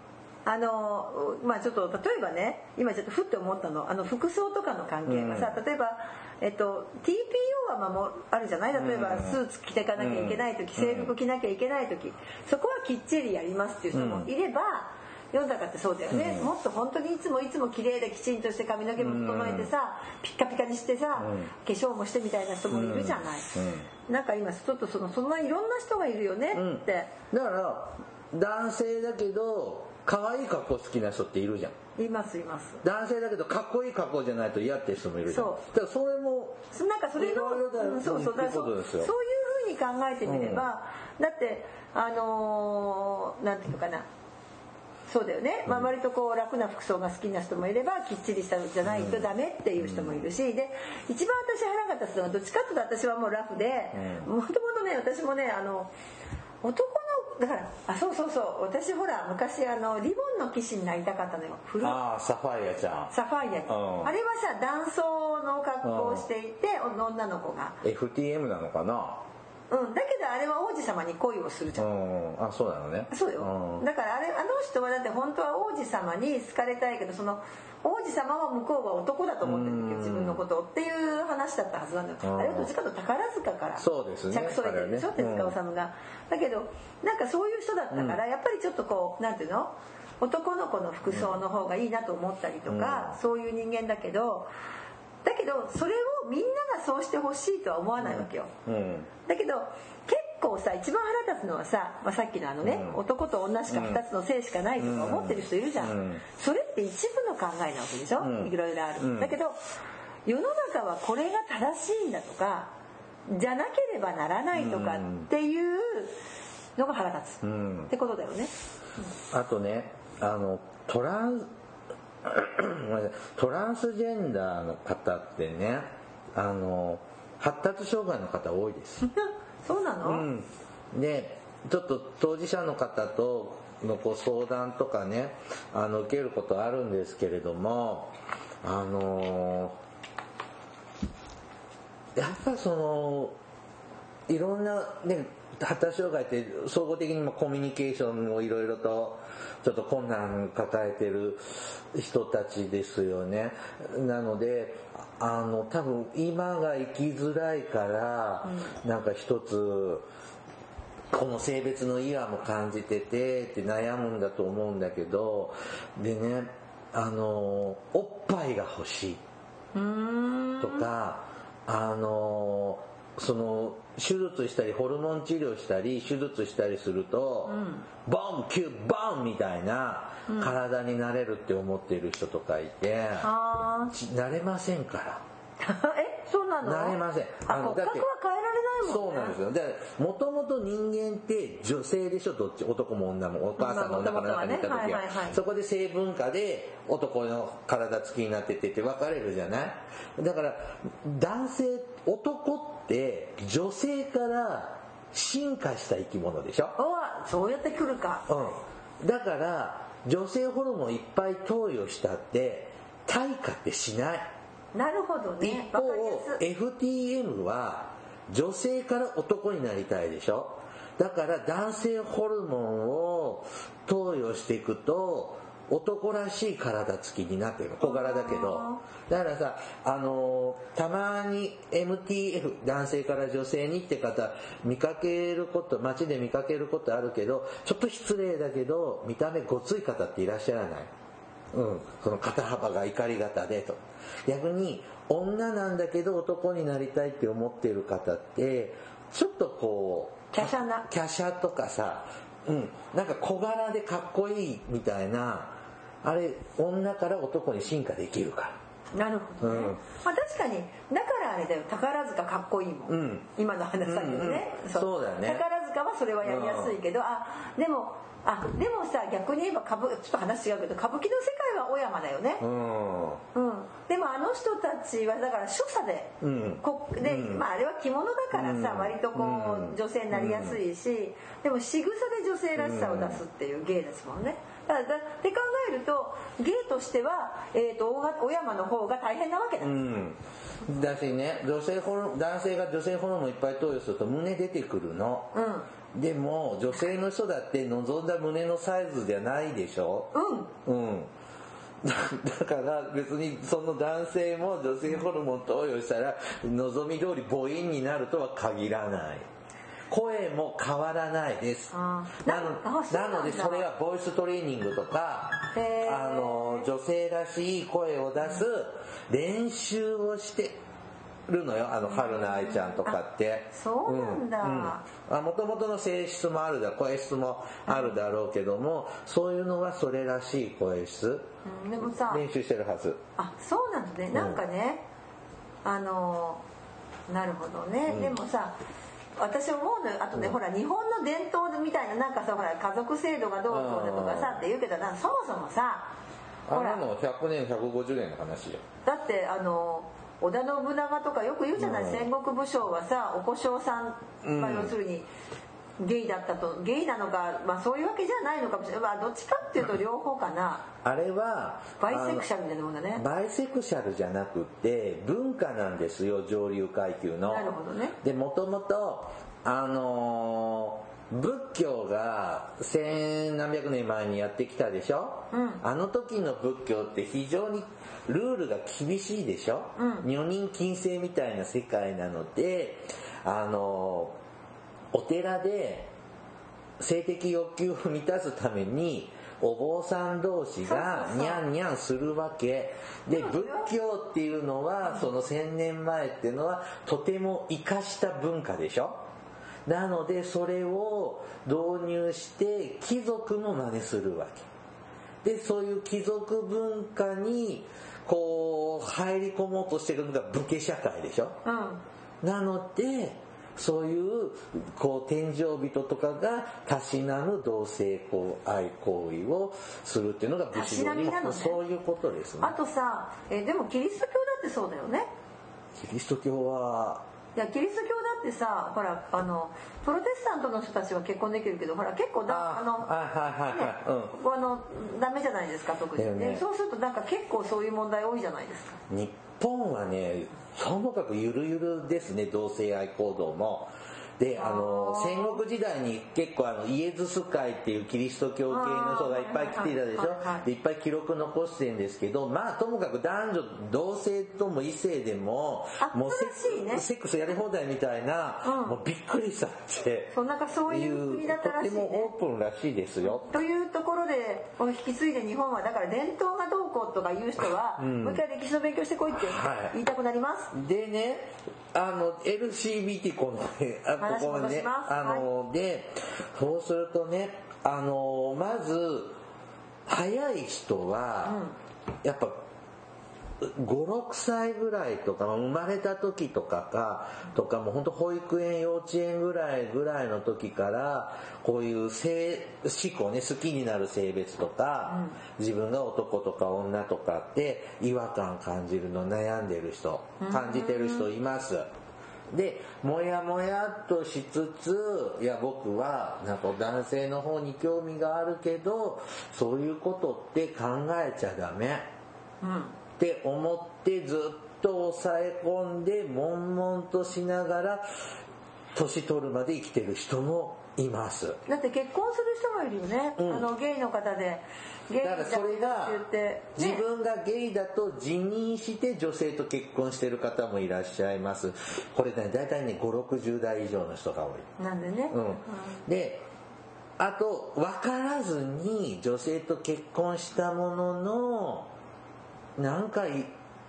あのまあちょっと例えばね今ちょっとふって思ったの。あの服装とかの関係がさ、例えば、えっと、TPO は守あるじゃない？例えばスーツ着ていかなきゃいけない時、制服着なきゃいけない時。そこはきっちりやりますっていう人もいれば、世の中ってそうだよね、もっと本当にいつもいつも綺麗できちんとして髪の毛も整えてさ、ピッカピカにしてさ、化粧もしてみたいな人もいるじゃない、なんか今ちょっとそのそんないろんな人がいるよねって、だから男性だけど可愛い格好好きな人っているじゃん。いますいます。男性だけどかっこいい格好じゃないと嫌って人もいるじゃん。そだからそれもなんかそれのそうそうだからそってことですよ。そういうふうに考えてみれば、だってあのーなんていうのかな。そうだよね、まあ、割とこう楽な服装が好きな人もいればきっちりしたのじゃないとダメっていう人もいるし。で一番私腹が立つのはどっちかっていうと私はもうラフでもともとね私もねあの男のだからあそうそうそう。私ほら昔あのリボンの騎士になりたかったのよ。ああサファイアちゃん。サファイア、うん。あれはさ男装の格好をしていて、女の子が。FTM なのかな？うん、だけどあれは王子様に恋をするじゃん、うん。あそうなのね。そうよ、ん。だからあれあの人はだって本当は王子様に好かれたいけどその王子様は向こうは男だと思ってるんだけどうん。自分のことをっていう話だったはずなんだようん。あれはどっちかと宝塚からそうですね着想てるでしょ、あれはね。手塚治虫が、だけどなんかそういう人だったから、やっぱりちょっとこうなんていうの？男の子の服装の方がいいなと思ったりとか、そういう人間だけどだけどそれをみんながそうしてほしいとは思わないわけよ、うん。だけど結構さ一番腹立つのはさ、まあ、さっきのあのね、うん。男と女しか2つの性しかないとか思ってる人いるじゃん、うん。それって一部の考えなわけでしょ、うん。いろいろある、うん。だけど世の中はこれが正しいんだとかじゃなければならないとかっていうのが腹立つ、うん。ってことだよね。あとねあのトラン トランスジェンダーの方ってねあの発達障害の方多いです。そうなの、うん、でちょっと当事者の方とのご相談とかねあの受けることあるんですけれどもあのやっぱそのいろんなね発達障害って総合的にもコミュニケーションをいろいろとちょっと困難抱えてる人たちですよね。なのであの多分今が生きづらいから、なんか一つこの性別の違和も感じててって悩むんだと思うんだけどでねあのおっぱいが欲しい。とか、あのその手術したりホルモン治療したり手術したりすると、ボンキュッボンみたいな体になれるって思っている人とかいて、あ。ちなれませんから。ー えそうなの？なれません。ああの骨格は変えられないもんね。そうなんですよ。で、もともと人間って女性でしょ、どっち、男も女も、お母さんのお腹の中にいた時は。ねはいははいはい。そこで性文化で男の体つきになってってって分かれるじゃない？だから、男性、男って女性から進化した生き物でしょ？うわそうやってくるか。うん。だから、女性ホルモンいっぱい投与したって、退化ってしない。なるほど一ねわ方 FTM は女性から男になりたいでしょ？だから男性ホルモンを投与していくと男らしい体つきになってる。の小柄だけど。だからさあのーたまに MTF 男性から女性にって方見かけること街で見かけることあるけどちょっと失礼だけど見た目ごつい方っていらっしゃらない。うん、その肩幅が怒り型でと。逆に女なんだけど男になりたいって思っている方ってちょっとこう華奢な。華奢とかさ、うん、なんか小柄でかっこいいみたいなあれ女から男に進化できるから。なるほどね、うん。まあ確かにだからあれだよ。宝塚かっこいいもん、うん。今の話さっきのね、うんうんそう。だよね。宝塚はそれはやりやすいけど、あでもあでもさ逆に言えば歌舞ちょっと話違うけど歌舞伎の世界は小山だよね。う、ん。うん。でもあの人たちはだから所作で、うん。こで、うん。まあ、あれは着物だからさ、うん。割とこう、うん。女性になりやすいし、でも仕草で女性らしさを出すっていう芸ですもんね。だからだって考えると芸としては、えー、と大小山の方が大変なわけだ、うん。だしね女性ホル男性が女性ホルモンいっぱい投与すると胸出てくるの、うん。でも女性の人だって望んだ胸のサイズじゃないでしょ。うん。うん。だ だから別にその男性も女性ホルモン投与したら望み通り母音になるとは限らない声も変わらないです。なのなのでそれはボイストレーニングとかあの女性らしい声を出す練習をしてるのよ。あの春菜愛ちゃんとかって。そうなんだ。もともとの性質もあるだ声質もあるだろうけどもそういうのはそれらしい声質。うんでもさ練習してるはず。あそうなんだね。なんかね、あのなるほどね、うん。でもさ私思うのよ。あとね、ほら日本の伝統みたいななんかさほら家族制度がどうこうだとかさって言うけどなそもそもさあほら。んなの100年150年の話よ。だってあの織田信長とかよく言うじゃない、うん。戦国武将はさお小姓さん、まあ、うん。要するにゲイだったとゲイなのか、まあ、そういうわけじゃないのかもしれない、まあ、どっちかっていうと両方かな。あれはバイセクシャルみたいなもんだね。バイセクシャルじゃなくって文化なんですよ上流階級の。なるほどね。でもともとあのー仏教が千何百年前にやってきたでしょ、うん。あの時の仏教って非常にルールが厳しいでしょ、うん。女人禁制みたいな世界なのであのーお寺で性的欲求を満たすためにお坊さん同士がニャンニャンするわけ。で仏教っていうのはその千年前っていうのはとても生かした文化でしょ？なのでそれを導入して貴族も真似するわけ。でそういう貴族文化にこう入り込もうとしてるのが武家社会でしょ？うん。なのでそういうこう天井人とかがたしなむ同性交愛行為をするっていうのが武士道たしなみなのね。そういうことですね。あとさえでもキリスト教だってそうだよね。キリスト教はいやキリスト教だってさほらあのプロテスタントの人たちは結婚できるけどほら結構だあのはいはいはいねはい、うん。ここあのダメじゃないですか特に、ね。でそうするとなんか結構そういう問題多いじゃないですか。日本はねともかくゆるゆるですね同性愛行動も。であの戦国時代に結構あのイエズス会っていうキリスト教系の人がいっぱい来ていたでしょ？でいっぱい記録残してるんですけどまあともかく男女同性とも異性でもあもうセックスやり放題みたいな、うん。もうびっくりしたって。そうなんかそういいう国だったとらしいね。てもオープンらしいですよ。というところで引き継いで日本はだから伝統がどうこうとか言う人は、うん。もう一回歴史の勉強してこいってはい。言いたくなります、でね、あの、LCBT このね、あ話ここにね、あの、で、そうするとね、あの、まず、早い人は、やっぱ、5、6歳ぐらいとか、生まれた時とかか、とかもう本当保育園、幼稚園ぐらいぐらいの時から、こういう性思考ね、好きになる性別とか、自分が男とか女とかって違和感感じるの悩んでる人、感じてる人います。で、もやもやっとしつつ、いや僕はなんか男性の方に興味があるけど、そういうことって考えちゃダメ。うんって思ってずっと抑え込んで悶々としながら年取るまで生きてる人もいます。だって結婚する人もいるよね、うん。あのゲイの方で。ゲイだからそれが自ね、分がゲイだと自認して女性と結婚してる方もいらっしゃいます。これね大体ね560代以上の人が多い。なんでね、うん、であと分からずに女性と結婚したもののなんかい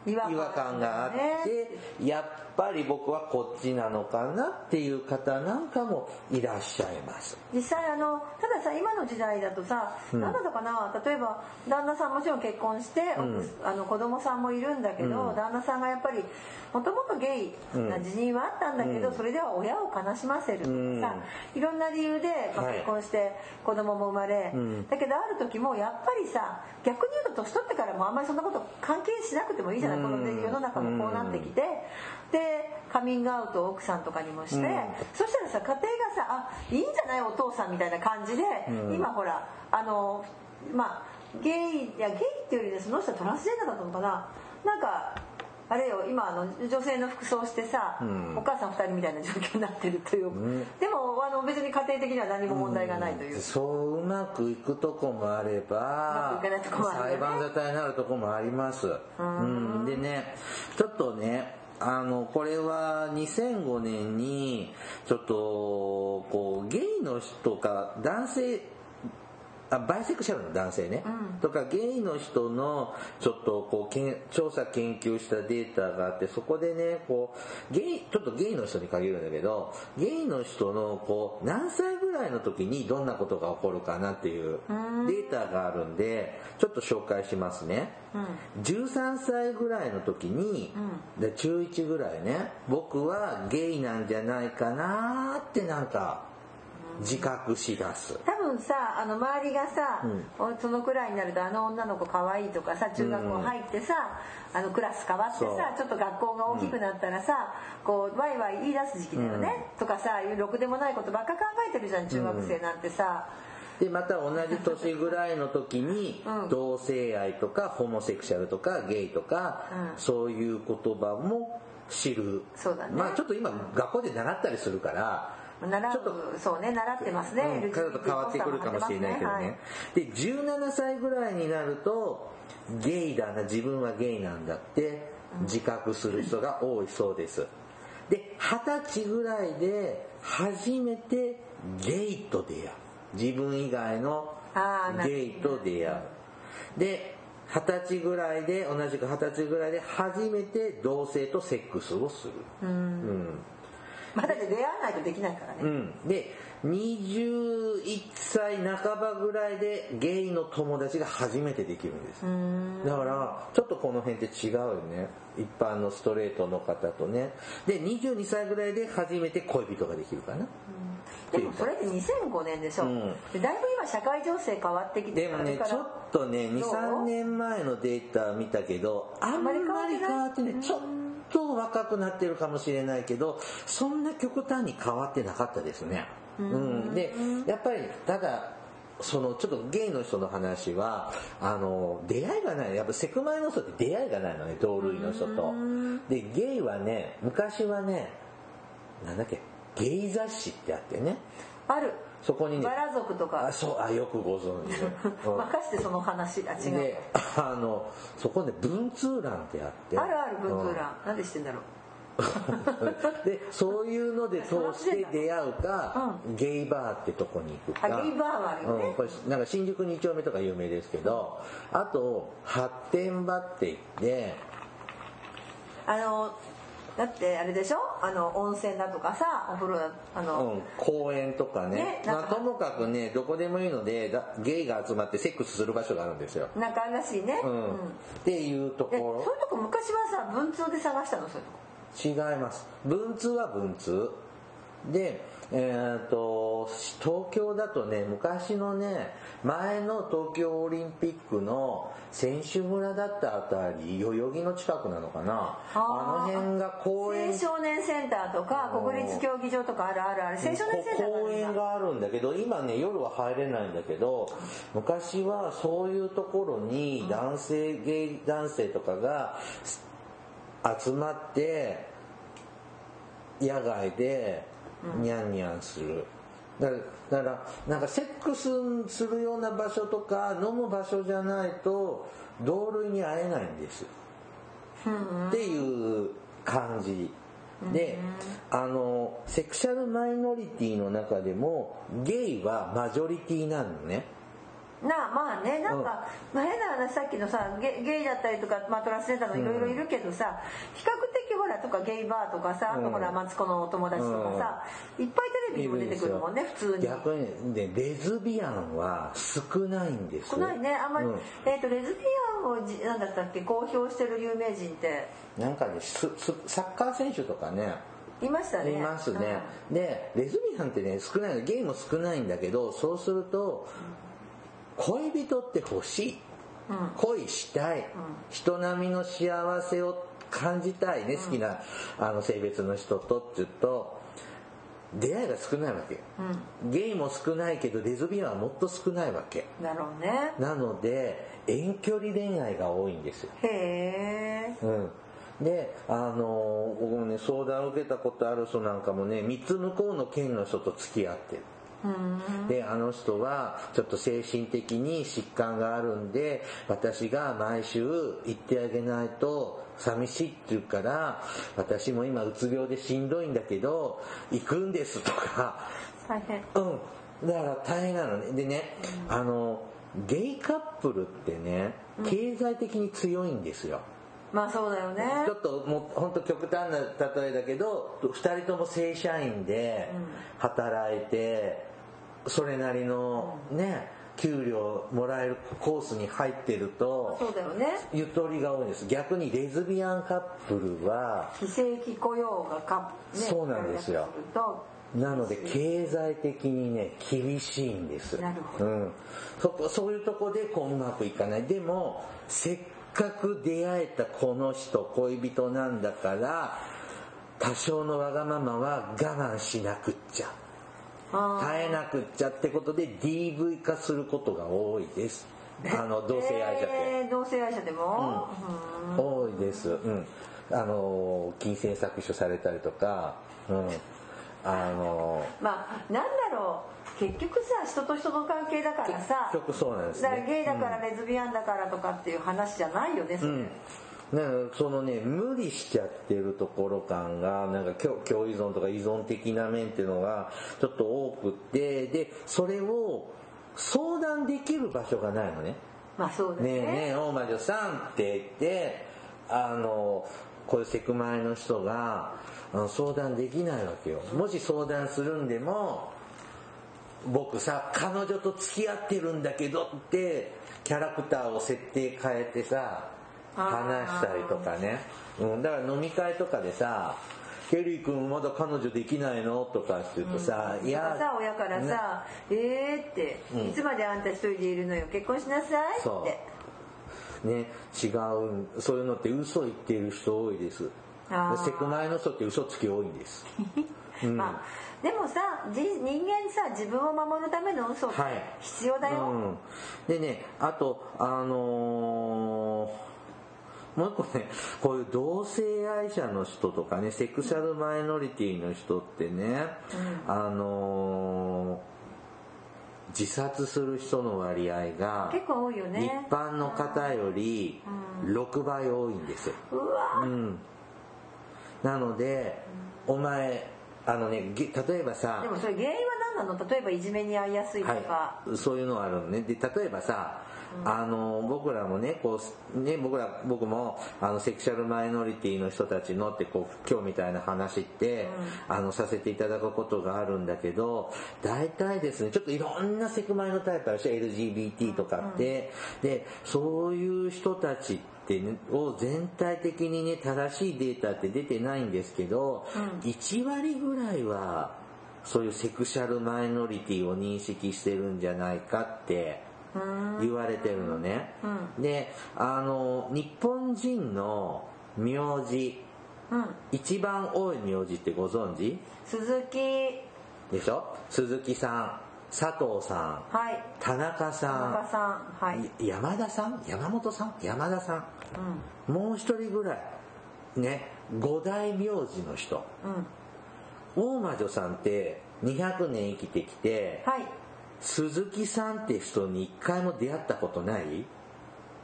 違違和感和感があってやっぱり僕はこっちなのかなっていう方なんかもいらっしゃいます。実際あのたださ今の時代だとさ、うん。何だったかな？例えば旦那さんもちろん結婚して、うん。あの子供さんもいるんだけど、うん。旦那さんがやっぱりもともとゲイな自認はあったんだけど、うん。それでは親を悲しませるとかさ、いろんな理由で、まあはい。結婚して子供も生まれ、うん。だけどある時もやっぱりさ逆に言うと年取ってからもあんまりそんなこと関係しなくてもいいじゃない、うん。この世の中もこうなってきて、でカミングアウトを奥さんとかにもして、うん。そしたらさ家庭がさあいいんじゃないお父さんみたいな感じで、うん。今ほらあのまあゲイいやゲイっていうよりねその人はトランスジェンダーだったのかな。なんかあれよ今あの女性の服装してさ、うん。お母さん2人みたいな状況になってるという、ん。でもあの別に家庭的には何も問題がないという、そううまくいくとこもあればうまくいかないとこね。裁判沙汰になるとこもあります。うん。でねちょっとねあのこれは2005年にちょっとこうゲイの人か男性あバイセクシャルの男性ね、うん。とかゲイの人のちょっとこうけん調査研究したデータがあってそこでねこうゲイちょっとゲイの人に限るんだけどゲイの人のこう何歳ぐらいの時にどんなことが起こるかなっていううん。データがあるんでちょっと紹介しますね。うん。13歳ぐらいの時に、で中1ぐらいね僕はゲイなんじゃないかなってなんか自覚しだす。多分さあの周りがさ、そのくらいになるとあの女の子可愛いとかさ中学校入ってさ、あのクラス変わってさちょっと学校が大きくなったらさ、こうワイワイ言い出す時期だよね、とかさいうろくでもないことばっか考えてるじゃん中学生なんてさ、でまた同じ年ぐらいの時にうん。同性愛とかホモセクシャルとかゲイとか、うん。そういう言葉も知る。そうだね。まあちょっと今学校で習ったりするから習ちょっとうそうね習ってますね、うん、変わってくるかもしれないけどね、で17歳ぐらいになるとゲイだな自分はゲイなんだって自覚する人が多いそうです。で二十歳ぐらいで初めてゲイと出会う。自分以外のゲイと出会う。で二十歳ぐらいで同じく二十歳ぐらいで初めて同性とセックスをする。うん まあだって出会わないとできないからね、うん、で21歳半ばぐらいでゲイの友達が初めてできるんですだからちょっとこの辺って違うよね。一般のストレートの方とね。で22歳ぐらいで初めて恋人ができるかな、でもそれって2005年でしょ、うん。でだいぶ今社会情勢変わってきてでもねちょっとねどう23年前のデータ見たけどあんまり変わってねちょっと若くなってるかもしれないけどそんな極端に変わってなかったですね。うん。でやっぱりただそのちょっとゲイの人の話はあの出会いがない。やっぱセクマイの人って出会いがないのね同類の人と。でゲイはね昔はねなんだっけゲイ雑誌ってあってねある。そこにね。バラ族とか。あそうあよくご存知で、うん。任してその話あ違う、であのそこね文通欄ってあって。あるある文通欄、なんでしてんだろう。う んでそういうので通して出会うか、ゲイバーってとこに行くか。あゲイバーはあるよね。うん、これなんか新宿2丁目とか有名ですけどあと発展場って言って。あのだってあれでしょ？あの温泉だとかさお風呂だあの、うん、公園とかね。まあ、ねなんか。ともかくねどこでもいいのでだゲイが集まってセックスする場所があるんですよ、なんかあるらしいね、うん。っていうとでそうこいうとこ昔はさ文通で探したのそういうとこ？ろ違います。文通は文通。でえー、と東京だとね昔のね前の東京オリンピックの選手村だったあたり代々木の近くなのかな。あの辺が公園。青少年センターとか国立競技場とかあるあるある。青少年センター公園があるんだけど今ね夜は入れないんだけど昔はそういうところに男性ゲイ男性とかが集まって野外でニャンニャンする。だからなんかセックスするような場所とか飲む場所じゃないと同類に会えないんです。っていう感じ。で、あのセクシャルマイノリティの中でもゲイはマジョリティなのねなあまあねなんか、まあ、変な話さっきのさゲゲイだったりとか、まあ、トランスジェンダーのいろいろいるけどさ、比較的ほらとかゲイバーとかさ、あとほらマツコのお友達とかさ、いっぱいテレビにも出てくるもんね普通に。逆にねレズビアンは少ないんです少ないねあんまり、うん。えっ、とレズビアンをじなんだったっけ公表してる有名人って。なんかねすすサッカー選手とかね。いましたね。いますね、でレズビアンってね少ないのゲイも少ないんだけどそうすると恋人って欲しい、恋したい、人並みの幸せを感じたいね、好きなあの性別の人とって言うと出会いが少ないわけ、ゲイも少ないけどレズビアンはもっと少ないわけ。だろうね。なので遠距離恋愛が多いんですよ。へえ。うん、であの僕もね相談を受けたことある人なんかもね3つ向こうの県の人と付き合ってるであの人はちょっと精神的に疾患があるんで私が毎週行ってあげないと寂しいって言うから私も今うつ病でしんどいんだけど行くんですとか。大変。うん。だから大変なのね。でね、あのゲイカップルってね経済的に強いんですよ、まあそうだよね。ちょっともう本当極端な例えだけど2人とも正社員で働いてそれなりのね給料もらえるコースに入ってるとそうだよね。ゆとりが多いんです。逆にレズビアンカップルは非正規雇用がか、ね、そうなんですよ。なので経済的にね厳しいんです。なるほど。うん、そこそういうとこでこううまくいかない。でもせっかく出会えたこの人恋人なんだから多少のわがままは我慢しなくっちゃ耐えなくっちゃってことで DV 化することが多いです。あの同性愛者って、えー同性愛者でも、うん。多いです、うん、あの金銭搾取されたりとか、うん、あのまあなんだろう。結局さ人と人の関係だからさ。結局そうなんですねだからゲイだからレズビアンだからとかっていう話じゃないよねそれ、うんなんかそのね無理しちゃってるところ感がなんか共共依存とか依存的な面っていうのがちょっと多くってでそれを相談できる場所がないのね。まあそうですね。ねえねえ大魔女さんって言ってあのこういうセクマイの人が相談できないわけよ。もし相談するんでも僕さ彼女と付き合ってるんだけどってキャラクターを設定変えてさ話したりとかね、うん、だから飲み会とかでさ「ケリー君まだ彼女できないの?」とかって言うとさ「いいややさ親からね。さ「えー」って、うん。いつまであんた一人でいるのよ結婚しなさい」って。ね違うそういうのって嘘言ってる人多いです。セクマイの人って嘘つき多いんです。うん。まあでもさじ人間さ自分を守るための嘘ってはい。必要だよ、うん、でねあとあのーもう一個ねこういう同性愛者の人とかねセクシャルマイノリティの人ってね、あのー自殺する人の割合が結構多いよね。一般の方より6倍多いんですよ、うわ。うん、なので、お前あのねげ例えばさでもそれ原因は何なの？例えばいじめに遭いやすいとか、はい、そういうのがあるのね。で例えばさ、あの僕らもねこうね僕ら僕もあのセクシャルマイノリティの人たちのってこう今日みたいな話って、あのさせていただくことがあるんだけど大体ですねちょっといろんなセクマイのタイプあるし LGBT とかって、でそういう人たちってねを全体的にね正しいデータって出てないんですけど、1割ぐらいはそういうセクシャルマイノリティを認識してるんじゃないかって言われてるのね。で、あの、日本人の名字、うん。一番多い名字ってご存知？鈴木。でしょ？鈴木さん、佐藤さん、はい。田中田さ中さん。はい、山田さん？山本さん？山田さん。もう一人ぐらい、ね、五大名字の人。うん。うん大魔女さんって200年生きてきて、はい鈴木さんって人に一回も出会ったことない？いっ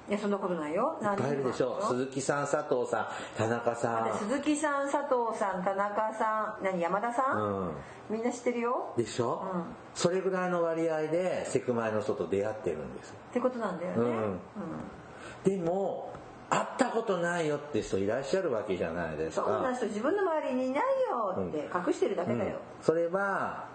いやそんなことないよ。何ぱいいるでしょ。鈴木さん佐藤さん田中さで鈴木さん佐藤さん田中さん何山田さん、ん、うん、みんな知ってるよ。でしょ、うん。それぐらいの割合でセクマイの人と出会ってるんです。ってことなんだよね、うん。でも会ったことないよって人いらっしゃるわけじゃないですそかんな人自分の周りにいないよって隠してるだけだよ、うん。それは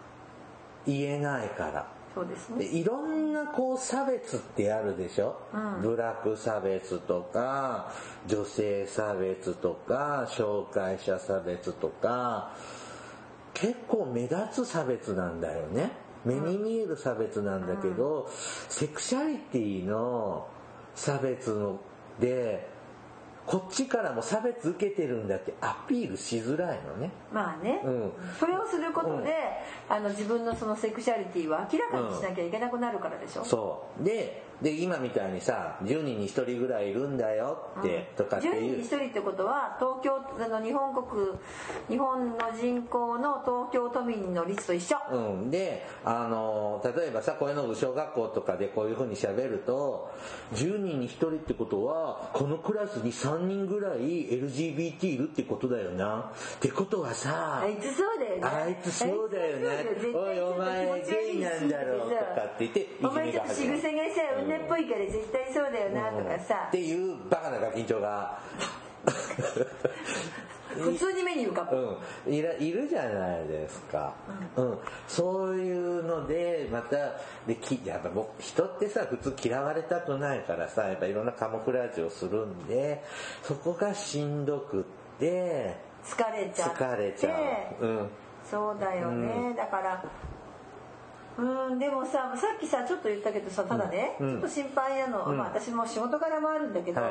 言えないからそうですね。でいろんなこう差別ってあるでしょ、うん。ブラック差別とか女性差別とか障害者差別とか。結構目立つ差別なんだよね。目に見える差別なんだけど、セクシャリティの差別のでこっちからも差別受けてるんだってアピールしづらいのね。まあね、うん。それをすることで、あの自分のそのセクシャリティを明らかにしなきゃいけなくなるからでしょ、そう。でで今みたいにさ10人に1人ぐらいいるんだよって、とかって10人いうに1人ってことは東京あの日本国日本の人口の東京都民の率と一緒、うん、であの例えばさこういうの小学校とかでこういうふうにしゃべると10人に1人ってことはこのクラスに3人ぐらい LGBT いるってことだよな。ってことはさあいつそうだよね。あいつそうだよね。おいお前ゲイなんだろうとかって言っていじお前めちょっと仕が始まる女っぽいから絶対そうだよなとかさっ、ていうバカなガキンチョが。普通に目に浮かぶ、うん、いらいるじゃないですか、うん。そういうのでまたできやっぱ僕人ってさ普通嫌われたくないからさやっぱいろんなカモフラージュをするんでそこがしんどくって疲れちゃって。疲れちゃう、うん、そうだよね、だからうんでもささっきさちょっと言ったけどさただね、うん。ちょっと心配なの、うん。まあ、私も仕事柄もあるんだけど、はい。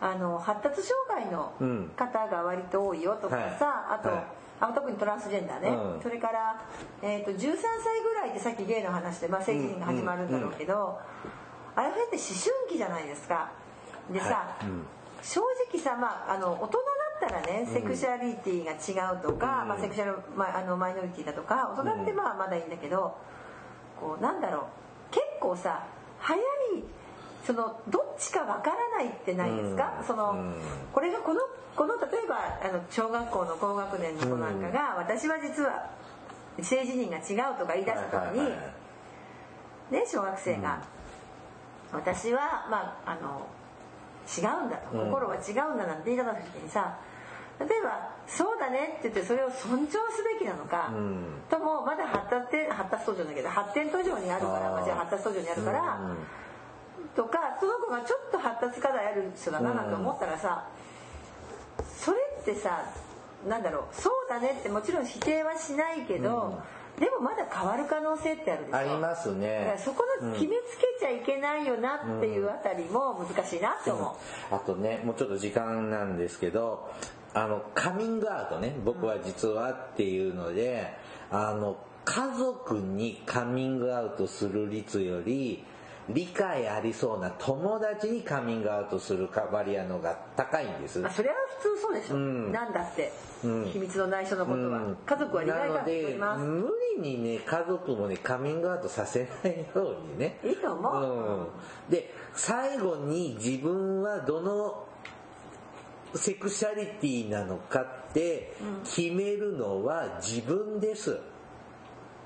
あの発達障害のうん。方が割と多いよとかさ、あと、はい。あ特にトランスジェンダーね、うん。それから、えー、と13歳ぐらいでさっきゲイの話で、まあ、成人が始まるんだろうけど、あれって思春期じゃないですか。でさ、はい。うん。正直さ、まあ、あの大人になっったらねセクシャリティが違うとか、まあ、セクシャル、まあ、あのマイノリティだとか大人ってまあまだいいんだけど、こうなんだろう。結構さ早いそのどっちかわからないってないですか、その、これがこのこの例えばあの小学校の高学年の子なんかが、私は実は性自認が違うとか言い出した時に、ね小学生が、私はまああの違うんだとうん。心は違うんだなんて言い方した時にさ例えば「そうだね」って言ってそれを尊重すべきなのか、うん。ともまだ発達発達途上だけど発展途上にあるからあじゃあ発達途上にあるから、とかその子がちょっと発達課題ある人だななんて思ったらさ、それってさなんだろうそうだねってもちろん否定はしないけど、でもまだ変わる可能性ってあるでしょ。ありますだかねらそこの決めつけちゃいけないよなっていうあたりも難しいなって思う、あとねもうちょっと時間なんですけどあのカミングアウトね。僕は実はっていうのであの家族にカミングアウトする率より理解ありそうな友達にカミングアウトする割合の方が高いんです。まあ、それは普通そうでしょ、うん。なんだって、うん。秘密の内緒のことは、うん。家族は理解がなのでしております無理にね家族もねカミングアウトさせないようにね。いいと思う、うん、で最後に自分はどのセクシャリティなのかって決めるのは自分です。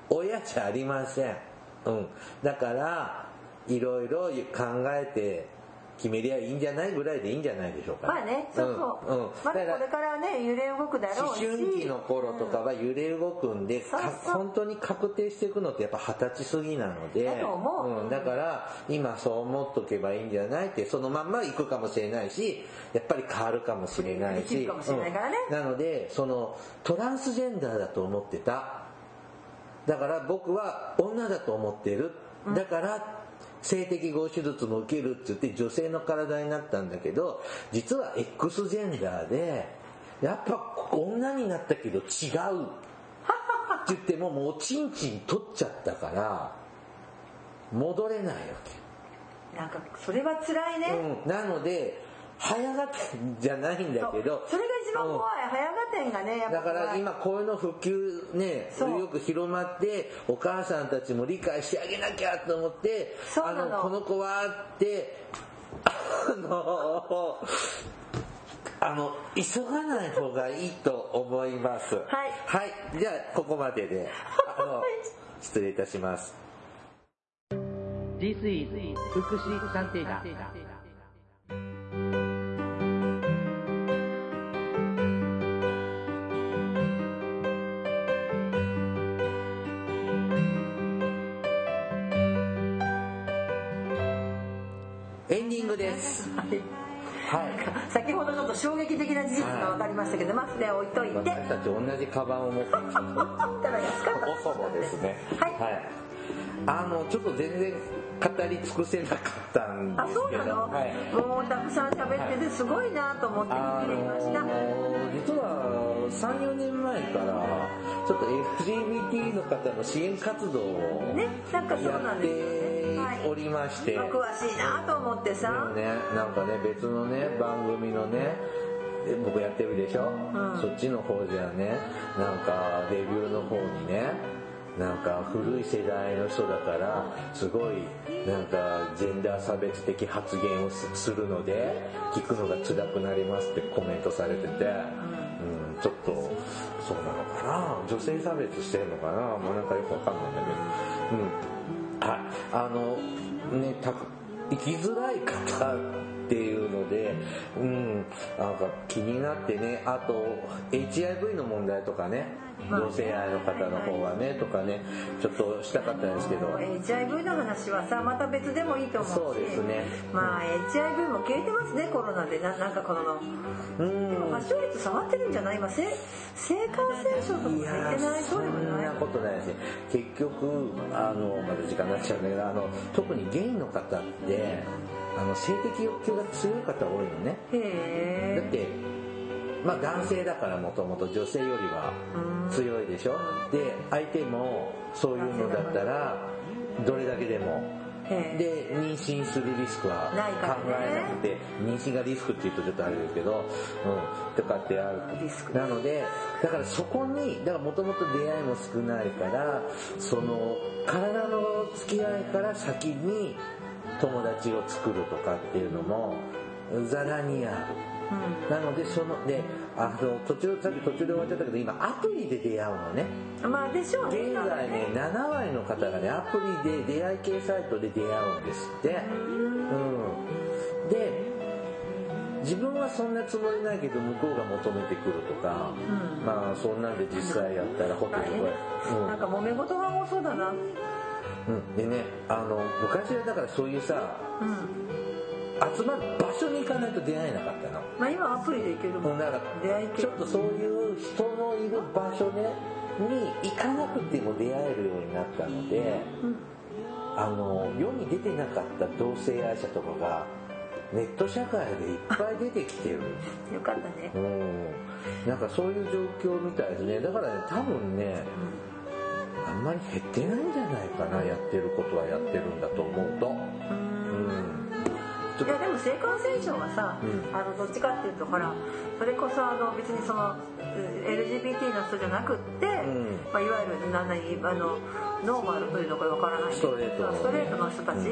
親じゃありません、うん、だからいろいろ考えて決めりゃいいんじゃないぐらいでいいんじゃないでしょうかまあねそうそう、うんうん。まだこれからね揺れ動くだろ思うし。春期の頃とかは揺れ動くんで、そうかそう。本当に確定していくのってやっぱ二十歳過ぎなので。だと思う。んだから今そう思っとけばいいんじゃないってそのまんま行くかもしれないしやっぱり変わるかもしれないし。なのでそのトランスジェンダーだと思ってた。だから僕は女だと思ってる。だから性的合手術も受けるって言って女性の体になったんだけど実は X ジェンダーでやっぱ女になったけど違う。って言ってももうおちんちん取っちゃったから戻れないわけ。なんかそれは辛いね、うん、なので早がてじゃないんだけど。それが一番怖い、早合点がねやっぱ。だから今こういうの普及ねよく広まってお母さんたちも理解してあげなきゃと思ってあそうなの。のこの子はってあのあの急がない方がいいと思います。はい。はい。じゃあここまでであの 失礼いたします。This is 福祉探偵団エンディングです。はい。先ほどちょっと衝撃的な事実が分かりましたけど、まあそれは置いといて。私たち同じカバンを持ってますそもそもですね。はい。あのちょっと全然語り尽くせなかったんであすそうなの、はい。もうたくさん喋っててすごいなと思ってあ見てみました、の実は34年前からちょっと LGBT の方の支援活動をねなんかそうなんですよね。ておりまして、まあ詳しいなと思ってでもさ、ねなんかね別のね番組のねえ僕やってるでしょ、ん。そっちの方じゃねなんかレビューの方にねなんか古い世代の人だからすごいなんかジェンダー差別的発言をすするので聞くのが辛くなりますってコメントされてて、うん、ちょっとそうなのかな？女性差別してるのかな？もうなんかよくわかんないんだけど、うん、はいあのねた生きづらい方っていうので、うん、なんか気になってねあと HIV の問題とかね同性愛の方の方がねとかねちょっとしたかったんですけど。HIV の話はさまた別でもいいと思うし。そうですね。まあ HIV も消えてますねコロナで。ななんかこのうん。でも発症率下がってるんじゃない？今性性感染症とかもいや減ってないそうでもない。そんなことないですね。結局あのまだ時間になっちゃうんだけどあの特にゲイの方ってあの性的欲求が強い方多いのね。だってまあ男性だからもともと女性よりは強いでしょ。で相手もそういうのだったらどれだけでも。で妊娠するリスクは考えなくて、妊娠がリスクっていうとちょっとあれですけど、うん、とかってあるリスク。なのでだからそこにだからもともと出会いも少ないからその体の付き合いから先に友達を作るとかっていうのもざらにある。うん。なのでそのであの途中さっき途中で終わっちゃったけど今アプリで出会うのね。まあでしょうね。現在ね7割の方がねアプリで出会い系サイトで出会うんですって。うん。で自分はそんなつもりないけど向こうが求めてくるとか、うん。まあそんなんで実際やったらホテルとか、うん。なんか揉め事が多そうだなうん、でねあの昔はだからそういうさうん。集まる場所に行かないと出会えなかったの。まあ今アプリで行けるもんだから出会い系。ちょっとそういう人のいる場所ねに行かなくても出会えるようになったのでうん。あの世に出てなかった同性愛者とかがネット社会でいっぱい出てきてる。よかったね。うん。なんかそういう状況みたいですね。だからね多分ねあんまり減ってないんじゃないかなやってることはやってるんだと思うと。うん。いやでも性感染症はさ、うん。あのどっちかっていうとほらそれこそあの別にそのう LGBT の人じゃなくって、ん。まあ、いわゆる何々あのノーマルというのかわからない。ストレートの。ねストレートの人たち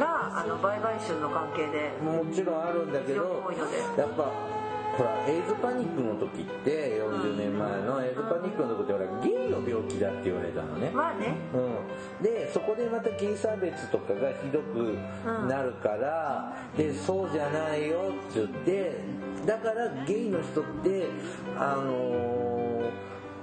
が、あの売買春の関係でもちろんあるんだけど多いので。やっぱほらエイズパニックの時って40年前のエイズパニックの時ってほらゲイの病気だって言われたのね、まあね。うん、でそこでまたゲイ差別とかがひどくなるから、でそうじゃないよって言ってだからゲイの人ってあのー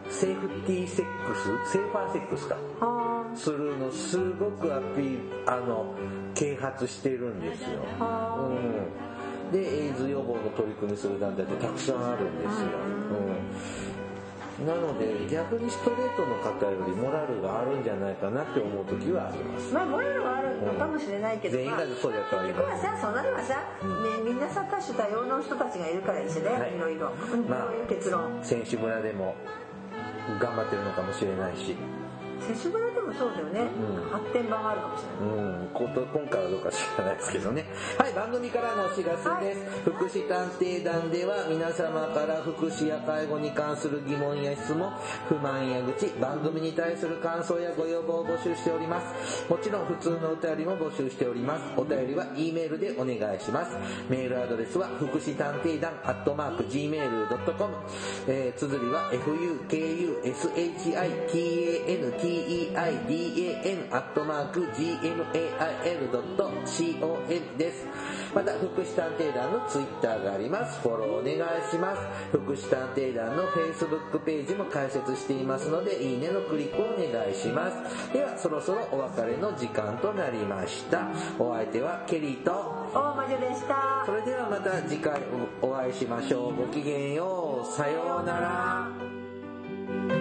セーフティーセックスセーファーセックスか。はするのすごくアピールあの啓発してるんですよ、はうん、でエイズ予防の取り組みする団体ってたくさんあるんですよ、うん、なので逆にストレートの方よりモラルがあるんじゃないかなって思う時はあります。まあモラルはあるのかもしれないけど、全員がまあそうだとは言いまさそんなのはさ、ね、みんなさ多種多様の人たちがいるから一緒だよ、はい。い、ろいろ、うん。まあ結論。選手村でも頑張ってるのかもしれないし。接種村そうだよね、うん発展版があるかもしれないうん、こと今回はどうか知らないですけどね。はい、番組からのお知らせです。福祉探偵団では皆様から福祉や介護に関する疑問や質問、不満や愚痴、番組に対する感想やご要望を募集しております。もちろん普通のお便りも募集しております。お便りは E メールでお願いします。メールアドレスは福祉探偵団アットマーク Gmail.com、えー、綴りは fukushitanteidan アットマーク gmail.com です。また、福祉探偵団のツイッターがあります。フォローお願いします。福祉探偵団の Facebook ページも開設していますので、いいねのクリックをお願いします。では、そろそろお別れの時間となりました。お相手はケリーと、大魔女でしたそれではまた次回お会いしましょう。ごきげんよう。さようなら。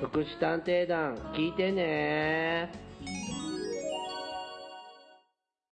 福祉探偵団聞いてね。